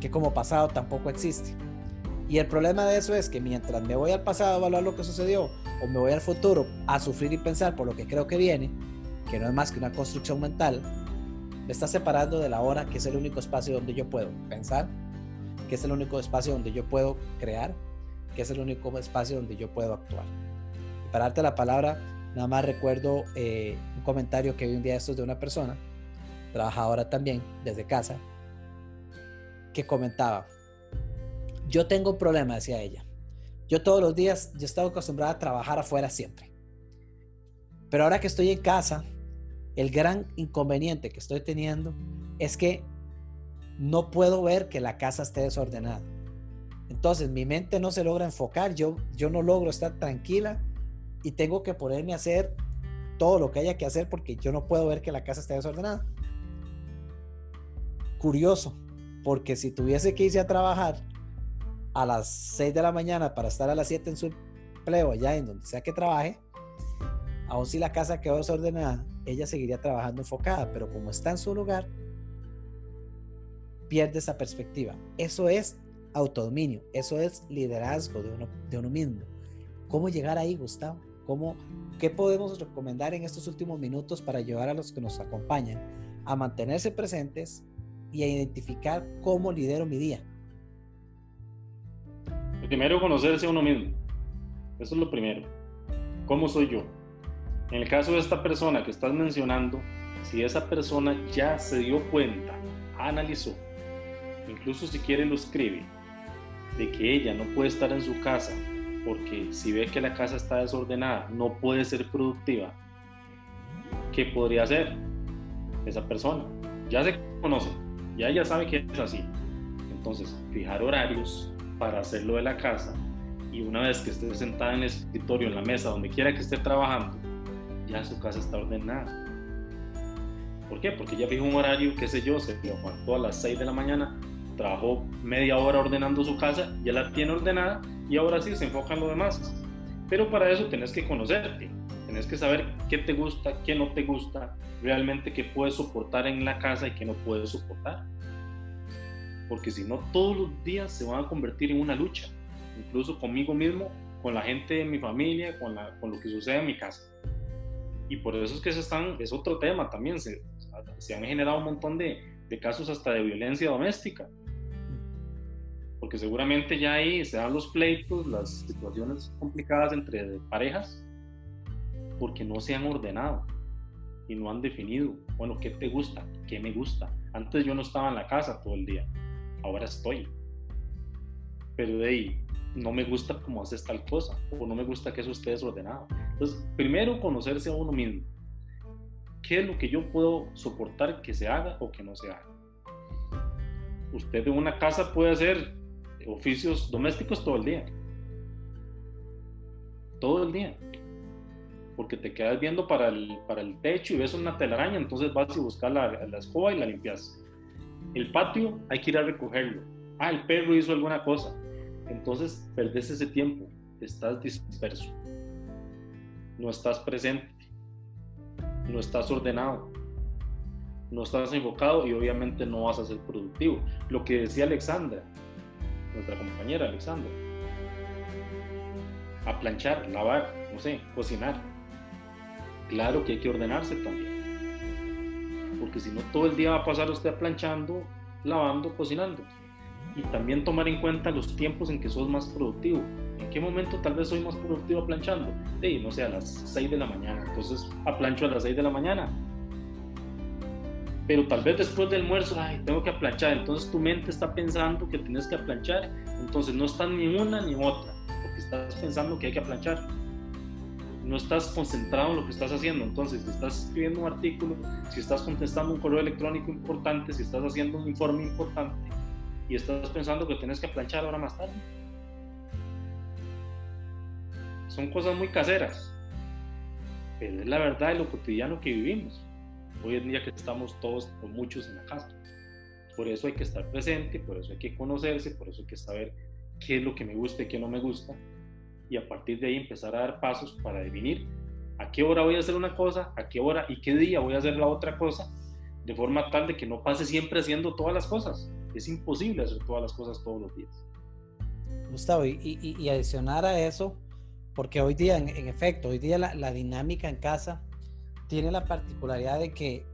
que como pasado tampoco existe. Y el problema de eso es que mientras me voy al pasado a evaluar lo que sucedió, o me voy al futuro a sufrir y pensar por lo que creo que viene, que no es más que una construcción mental, me está separando de la hora, que es el único espacio donde yo puedo pensar, que es el único espacio donde yo puedo crear, que es el único espacio donde yo puedo actuar. Y para darte la palabra, nada más recuerdo eh, un comentario que vi un día estos de una persona, trabajadora también, desde casa, que comentaba, yo tengo un problema, decía ella. Yo todos los días, yo estaba acostumbrada a trabajar afuera siempre. Pero ahora que estoy en casa, el gran inconveniente que estoy teniendo es que no puedo ver que la casa esté desordenada. Entonces mi mente no se logra enfocar, yo, yo no logro estar tranquila y tengo que ponerme a hacer todo lo que haya que hacer porque yo no puedo ver que la casa esté desordenada. Curioso, porque si tuviese que irse a trabajar a las 6 de la mañana para estar a las 7 en su empleo, allá en donde sea que trabaje, aun si la casa quedó desordenada, ella seguiría trabajando enfocada, pero como está en su lugar, pierde esa perspectiva. Eso es autodominio, eso es liderazgo de uno, de uno mismo. ¿Cómo llegar ahí, Gustavo? ¿Cómo, ¿Qué podemos recomendar en estos últimos minutos para ayudar a los que nos acompañan a mantenerse presentes y a identificar cómo lidero mi día? Primero, conocerse uno mismo. Eso es lo primero. ¿Cómo soy yo? En el caso de esta persona que estás mencionando, si esa persona ya se dio cuenta, analizó, incluso si quiere lo escribe, de que ella no puede estar en su casa porque si ve que la casa está desordenada, no puede ser productiva, ¿qué podría hacer esa persona? Ya se conoce, ya ella sabe que es así. Entonces, fijar horarios para hacerlo de la casa y una vez que esté sentada en el escritorio, en la mesa, donde quiera que esté trabajando, ya su casa está ordenada. ¿Por qué? Porque ya fijó un horario, qué sé yo, se levantó a las 6 de la mañana, trabajó media hora ordenando su casa, ya la tiene ordenada y ahora sí se enfoca en lo demás. Pero para eso tenés que conocerte, tenés que saber qué te gusta, qué no te gusta, realmente qué puedes soportar en la casa y qué no puedes soportar. Porque si no, todos los días se van a convertir en una lucha, incluso conmigo mismo, con la gente de mi familia, con, la, con lo que sucede en mi casa. Y por eso es que se están, es otro tema también, se, se han generado un montón de, de casos hasta de violencia doméstica porque seguramente ya ahí se dan los pleitos, las situaciones complicadas entre parejas, porque no se han ordenado y no han definido, bueno, ¿qué te gusta? ¿Qué me gusta? Antes yo no estaba en la casa todo el día, ahora estoy. Pero de ahí, no me gusta cómo haces tal cosa, o no me gusta que eso esté desordenado. Entonces, primero conocerse a uno mismo. ¿Qué es lo que yo puedo soportar que se haga o que no se haga? Usted en una casa puede hacer oficios domésticos todo el día. Todo el día. Porque te quedas viendo para el, para el techo y ves una telaraña, entonces vas y buscas la, la escoba y la limpias. El patio hay que ir a recogerlo. Ah, el perro hizo alguna cosa. Entonces perdes ese tiempo, estás disperso, no estás presente, no estás ordenado, no estás enfocado y obviamente no vas a ser productivo. Lo que decía Alexandra, nuestra compañera Alexandra. A planchar, lavar, no sé, cocinar. Claro que hay que ordenarse también. Porque si no, todo el día va a pasar usted planchando, lavando, cocinando. Y también tomar en cuenta los tiempos en que sos más productivo. ¿En qué momento tal vez soy más productivo planchando? No sé, a las 6 de la mañana. Entonces, a plancho a las 6 de la mañana pero tal vez después del almuerzo, ay, tengo que aplanchar, entonces tu mente está pensando que tienes que aplanchar, entonces no estás ni una ni otra, porque estás pensando que hay que aplanchar. No estás concentrado en lo que estás haciendo, entonces si estás escribiendo un artículo, si estás contestando un correo electrónico importante, si estás haciendo un informe importante y estás pensando que tienes que aplanchar ahora más tarde. Son cosas muy caseras, pero es la verdad de lo cotidiano que vivimos hoy en día que estamos todos o muchos en la casa. Por eso hay que estar presente, por eso hay que conocerse, por eso hay que saber qué es lo que me gusta y qué no me gusta, y a partir de ahí empezar a dar pasos para definir a qué hora voy a hacer una cosa, a qué hora y qué día voy a hacer la otra cosa, de forma tal de que no pase siempre haciendo todas las cosas. Es imposible hacer todas las cosas todos los días. Gustavo, y, adicionar a eso, porque hoy día, en, efecto, hoy día la, dinámica en casa tiene la particularidad de que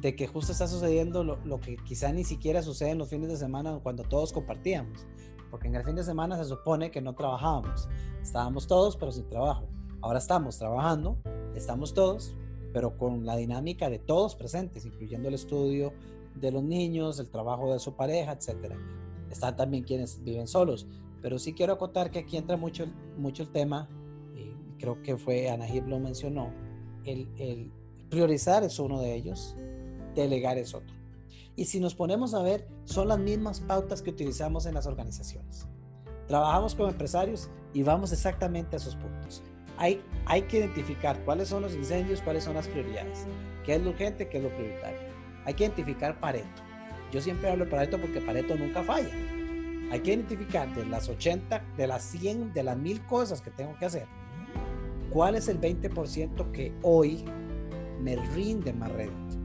de que justo está sucediendo lo, que quizá ni siquiera sucede en los fines de semana cuando todos compartíamos, porque en el fin de semana se supone que no trabajábamos, estábamos todos pero sin trabajo. Ahora estamos trabajando, estamos todos, pero con la dinámica de todos presentes, incluyendo el estudio de los niños, el trabajo de su pareja, etc. Están también quienes viven solos, pero sí quiero acotar que aquí entra mucho, mucho el tema, creo que fue Anahib lo mencionó, el priorizar es uno de ellos, delegar es otro. Y si nos ponemos a ver, son las mismas pautas que utilizamos en las organizaciones. Trabajamos con empresarios y vamos exactamente a esos puntos hay, hay que identificar cuáles son los incendios, cuáles son las prioridades, qué es lo urgente, qué es lo prioritario. Hay que identificar Pareto. Yo siempre hablo de Pareto porque Pareto nunca falla. Hay que identificar de las 80, de las 100, de las 1000 cosas que tengo que hacer, cuál es el 20% que hoy me rinde más rédito.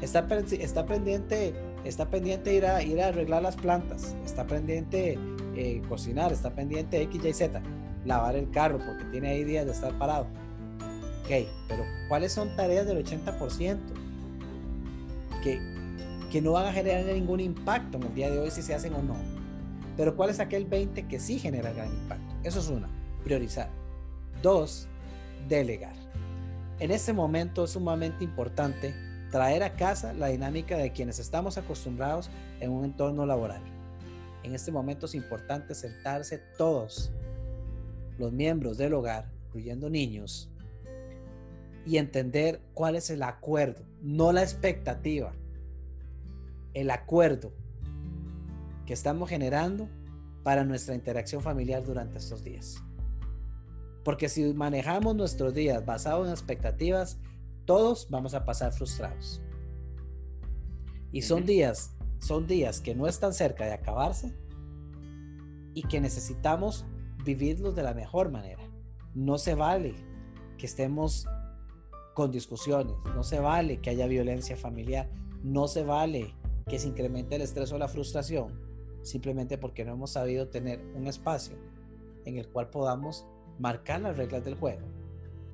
Está, está pendiente está pendiente ir a, ir a arreglar las plantas, está pendiente eh, cocinar, está pendiente X, Y, Z lavar el carro porque tiene ahí días de estar parado. Ok, pero ¿cuáles son tareas del 80% que, que no van a generar ningún impacto en el día de hoy si se hacen o no? Pero ¿cuál es aquel 20 que sí genera gran impacto? Eso es una, priorizar. Dos, delegar. En este momento es sumamente importante traer a casa la dinámica de quienes estamos acostumbrados en un entorno laboral. En este momento es importante sentarse todos los miembros del hogar, incluyendo niños, y entender cuál es el acuerdo, no la expectativa, el acuerdo que estamos generando para nuestra interacción familiar durante estos días. Porque si manejamos nuestros días basados en expectativas, todos vamos a pasar frustrados. Y son días, son días que no están cerca de acabarse y que necesitamos vivirlos de la mejor manera. No se vale que estemos con discusiones, no se vale que haya violencia familiar, no se vale que se incremente el estrés o la frustración simplemente porque no hemos sabido tener un espacio en el cual podamos marcar las reglas del juego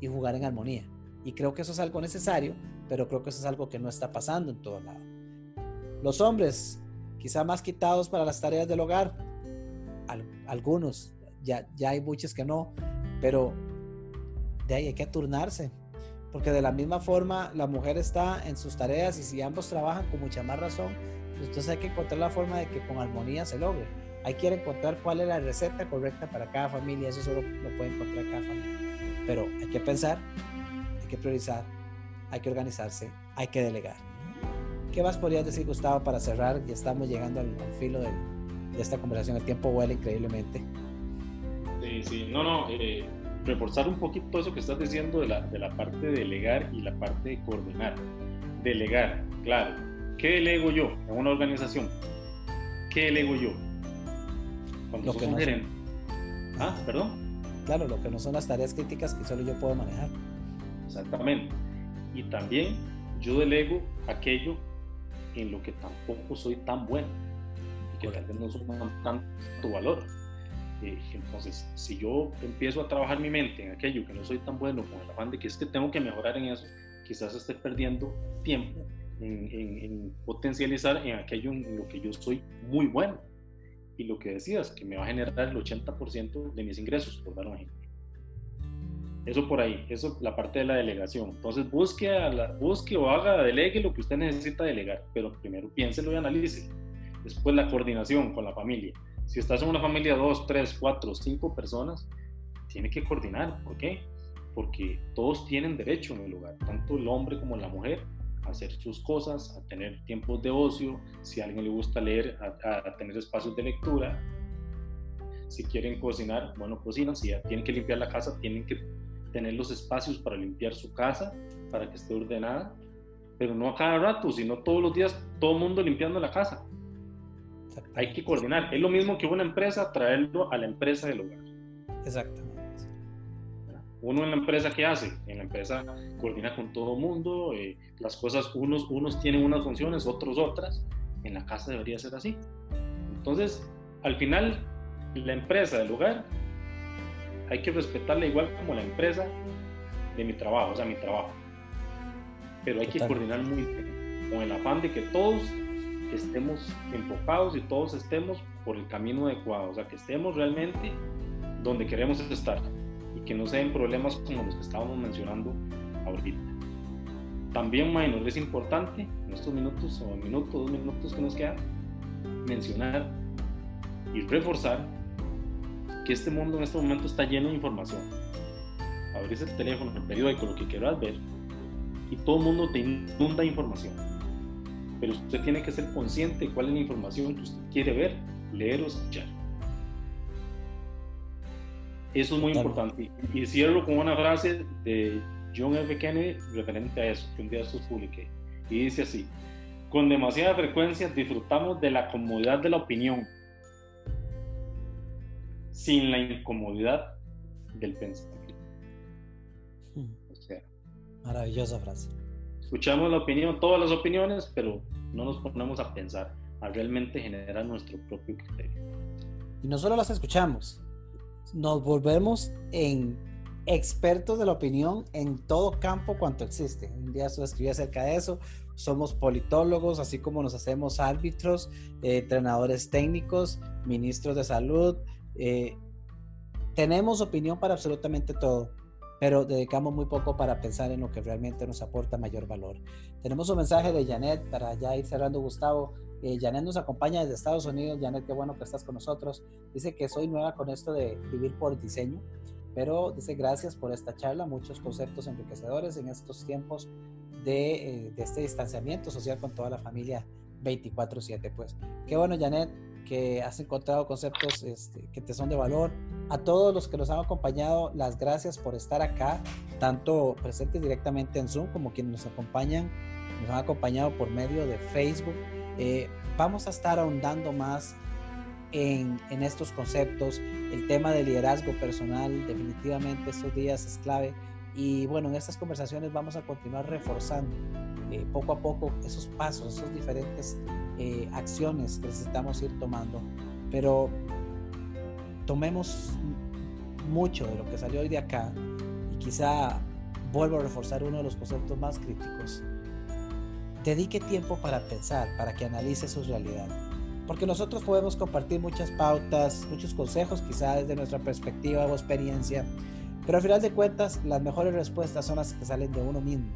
y jugar en armonía. Y creo que eso es algo necesario, pero creo que eso es algo que no está pasando en todo lado. Los hombres, quizá más quitados para las tareas del hogar, algunos ya, ya hay muchos que no, pero de ahí hay que turnarse, porque de la misma forma la mujer está en sus tareas y si ambos trabajan con mucha más razón, pues entonces hay que encontrar la forma de que con armonía se logre. Hay que encontrar cuál es la receta correcta para cada familia, eso solo lo puede encontrar cada familia. Pero hay que pensar, que priorizar, hay que organizarse, hay que delegar. ¿Qué más podrías decir, Gustavo, para cerrar? Ya estamos llegando al, filo de, de esta conversación. El tiempo vuela increíblemente. Sí, sí, no, no, eh, reforzar un poquito eso que estás diciendo de la, de la parte de delegar y la parte de coordinar. Delegar, claro. ¿Qué delego yo en una organización? ¿Qué delego yo? Cuando lo que no gerente. Ah, perdón. Claro, lo que no son las tareas críticas que solo yo puedo manejar. Exactamente. Y también yo delego aquello en lo que tampoco soy tan bueno y que tal vez no suman tanto valor entonces, si yo empiezo a trabajar mi mente en aquello que no soy tan bueno, con el afán de que es que tengo que mejorar en eso, quizás esté perdiendo tiempo en, potencializar en aquello en lo que yo soy muy bueno. Y lo que decías, que me va a generar el 80% de mis ingresos, por dar un ejemplo. Eso por ahí, eso la parte de la delegación. Entonces busque, busque o haga, delegue lo que usted necesita delegar, pero primero piénselo y analice. Después la coordinación con la familia si estás en una familia de dos, tres, cuatro, cinco personas, tiene que coordinar. ¿Por qué? Porque todos tienen derecho en el hogar, tanto el hombre como la mujer, a hacer sus cosas, a tener tiempos de ocio, si a alguien le gusta leer, a, tener espacios de lectura. Si quieren cocinar, bueno, cocinan. Si tienen que limpiar la casa, tienen que tener los espacios para limpiar su casa, para que esté ordenada, pero no a cada rato, sino todos los días todo el mundo limpiando la casa. Hay que coordinar. Es lo mismo que una empresa traerlo a la empresa del hogar. Exactamente. Uno en la empresa, ¿qué hace? En la empresa coordina con todo el mundo, eh, las cosas, unos, unos tienen unas funciones, otros otras. En la casa debería ser así. Entonces, al final, la empresa del hogar hay que respetarla igual como la empresa de mi trabajo, o sea, mi trabajo. Pero hay que coordinar muy bien, con el afán de que todos estemos enfocados y todos estemos por el camino adecuado, o sea, que estemos realmente donde queremos estar y que no sean problemas como los que estábamos mencionando ahorita. También, Minor, es importante en estos minutos o minutos, dos minutos que nos quedan, mencionar y reforzar que este mundo en este momento está lleno de información. Abrís el teléfono, el periódico, lo que quieras ver, y todo el mundo te inunda información. Pero usted tiene que ser consciente de cuál es la información que usted quiere ver, leer o escuchar. Eso es muy importante. Y cierro con una frase de John F. Kennedy referente a eso, que un día esto publiqué. Y dice así, con demasiada frecuencia disfrutamos de la comodidad de la opinión, sin la incomodidad del pensamiento. Hmm. Maravillosa frase. Escuchamos la opinión, todas las opiniones, pero no nos ponemos a pensar, a realmente generar nuestro propio criterio. Y no solo las escuchamos, nos volvemos en expertos de la opinión en todo campo cuanto existe. Un día escribí acerca de eso. Somos politólogos, así como nos hacemos árbitros, eh, entrenadores técnicos, ministros de salud, eh, tenemos opinión para absolutamente todo, pero dedicamos muy poco para pensar en lo que realmente nos aporta mayor valor. Tenemos un mensaje de Janet para ya ir cerrando, Gustavo. Eh, Janet nos acompaña desde Estados Unidos. Janet, qué bueno que estás con nosotros. Dice que soy nueva con esto de vivir por diseño, pero dice gracias por esta charla, muchos conceptos enriquecedores en estos tiempos de, eh, de este distanciamiento social con toda la familia 24/7. Pues qué bueno, Janet que has encontrado conceptos este, que te son de valor. A todos los que nos han acompañado, las gracias por estar acá, tanto presentes directamente en Zoom como quienes nos acompañan, nos han acompañado por medio de Facebook. Eh, vamos a estar ahondando más en, en, estos conceptos. El tema de liderazgo personal definitivamente estos días es clave. Y bueno, en estas conversaciones vamos a continuar reforzando eh, poco a poco esos pasos, esos diferentes eh, acciones que necesitamos ir tomando. Pero tomemos mucho de lo que salió hoy de acá y quizá vuelvo a reforzar uno de los conceptos más críticos. Dedique tiempo para pensar, para que analice su realidad. Porque nosotros podemos compartir muchas pautas, muchos consejos, quizá desde nuestra perspectiva o experiencia, pero al final de cuentas las mejores respuestas son las que salen de uno mismo.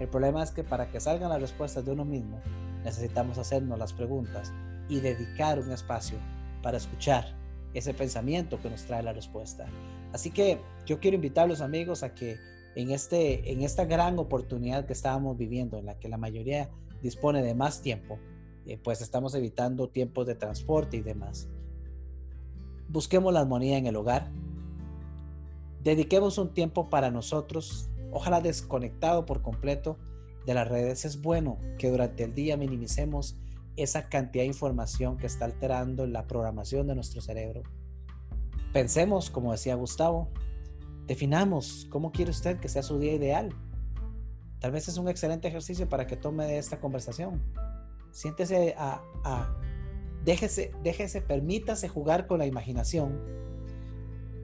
El problema es que para que salgan las respuestas de uno mismo, necesitamos hacernos las preguntas y dedicar un espacio para escuchar ese pensamiento que nos trae la respuesta. Así que yo quiero invitar a los amigos a que en, este, en esta gran oportunidad que estábamos viviendo, en la que la mayoría dispone de más tiempo, eh, pues estamos evitando tiempos de transporte y demás. Busquemos la armonía en el hogar. Dediquemos un tiempo para nosotros, ojalá desconectado por completo de las redes. Es bueno que durante el día minimicemos esa cantidad de información que está alterando la programación de nuestro cerebro. Pensemos, como decía Gustavo, definamos cómo quiere usted que sea su día ideal. Tal vez es un excelente ejercicio para que tome de esta conversación. Siéntese a, a déjese, déjese, permítase jugar con la imaginación.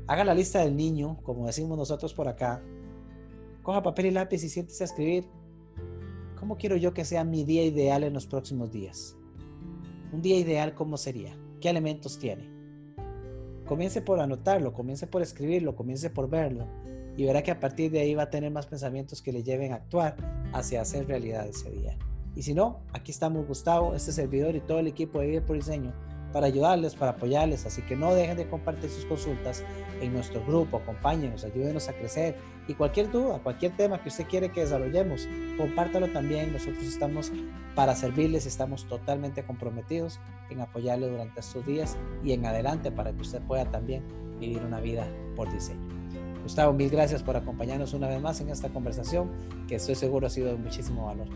Haga la lista del niño, como decimos nosotros por acá. Coja papel y lápiz y siéntese a escribir ¿Cómo quiero yo que sea mi día ideal en los próximos días? Un día ideal, ¿cómo sería? ¿Qué elementos tiene? Comience por anotarlo, comience por escribirlo, comience por verlo y verá que a partir de ahí va a tener más pensamientos que le lleven a actuar hacia hacer realidad ese día. Y si no, aquí estamos Gustavo, este servidor y todo el equipo de Vive por Diseño para ayudarles, para apoyarles. Así que no dejen de compartir sus consultas en nuestro grupo, acompáñenos, ayúdenos a crecer. Y cualquier duda, cualquier tema que usted quiere que desarrollemos, compártalo también. Nosotros estamos para servirles, estamos totalmente comprometidos en apoyarle durante estos días y en adelante para que usted pueda también vivir una vida por diseño. Gustavo, mil gracias por acompañarnos una vez más en esta conversación que estoy seguro ha sido de muchísimo valor.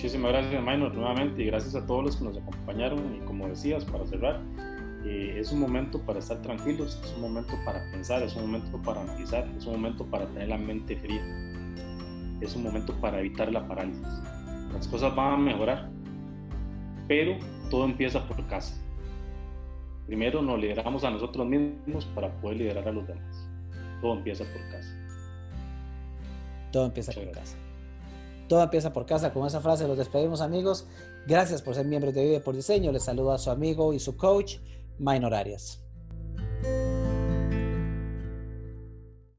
Muchísimas gracias, Minor, nuevamente, y gracias a todos los que nos acompañaron. Y como decías, para cerrar, eh, es un momento para estar tranquilos, es un momento para pensar, es un momento para analizar, es un momento para tener la mente fría, es un momento para evitar la parálisis. Las cosas van a mejorar, pero todo empieza por casa. Primero nos lideramos a nosotros mismos para poder liderar a los demás. Todo empieza por casa. Todo empieza por casa. Todo empieza por casa. Con esa frase los despedimos amigos. Gracias por ser miembros de Vive por Diseño. Les saluda a su amigo y su coach, Minor Arias.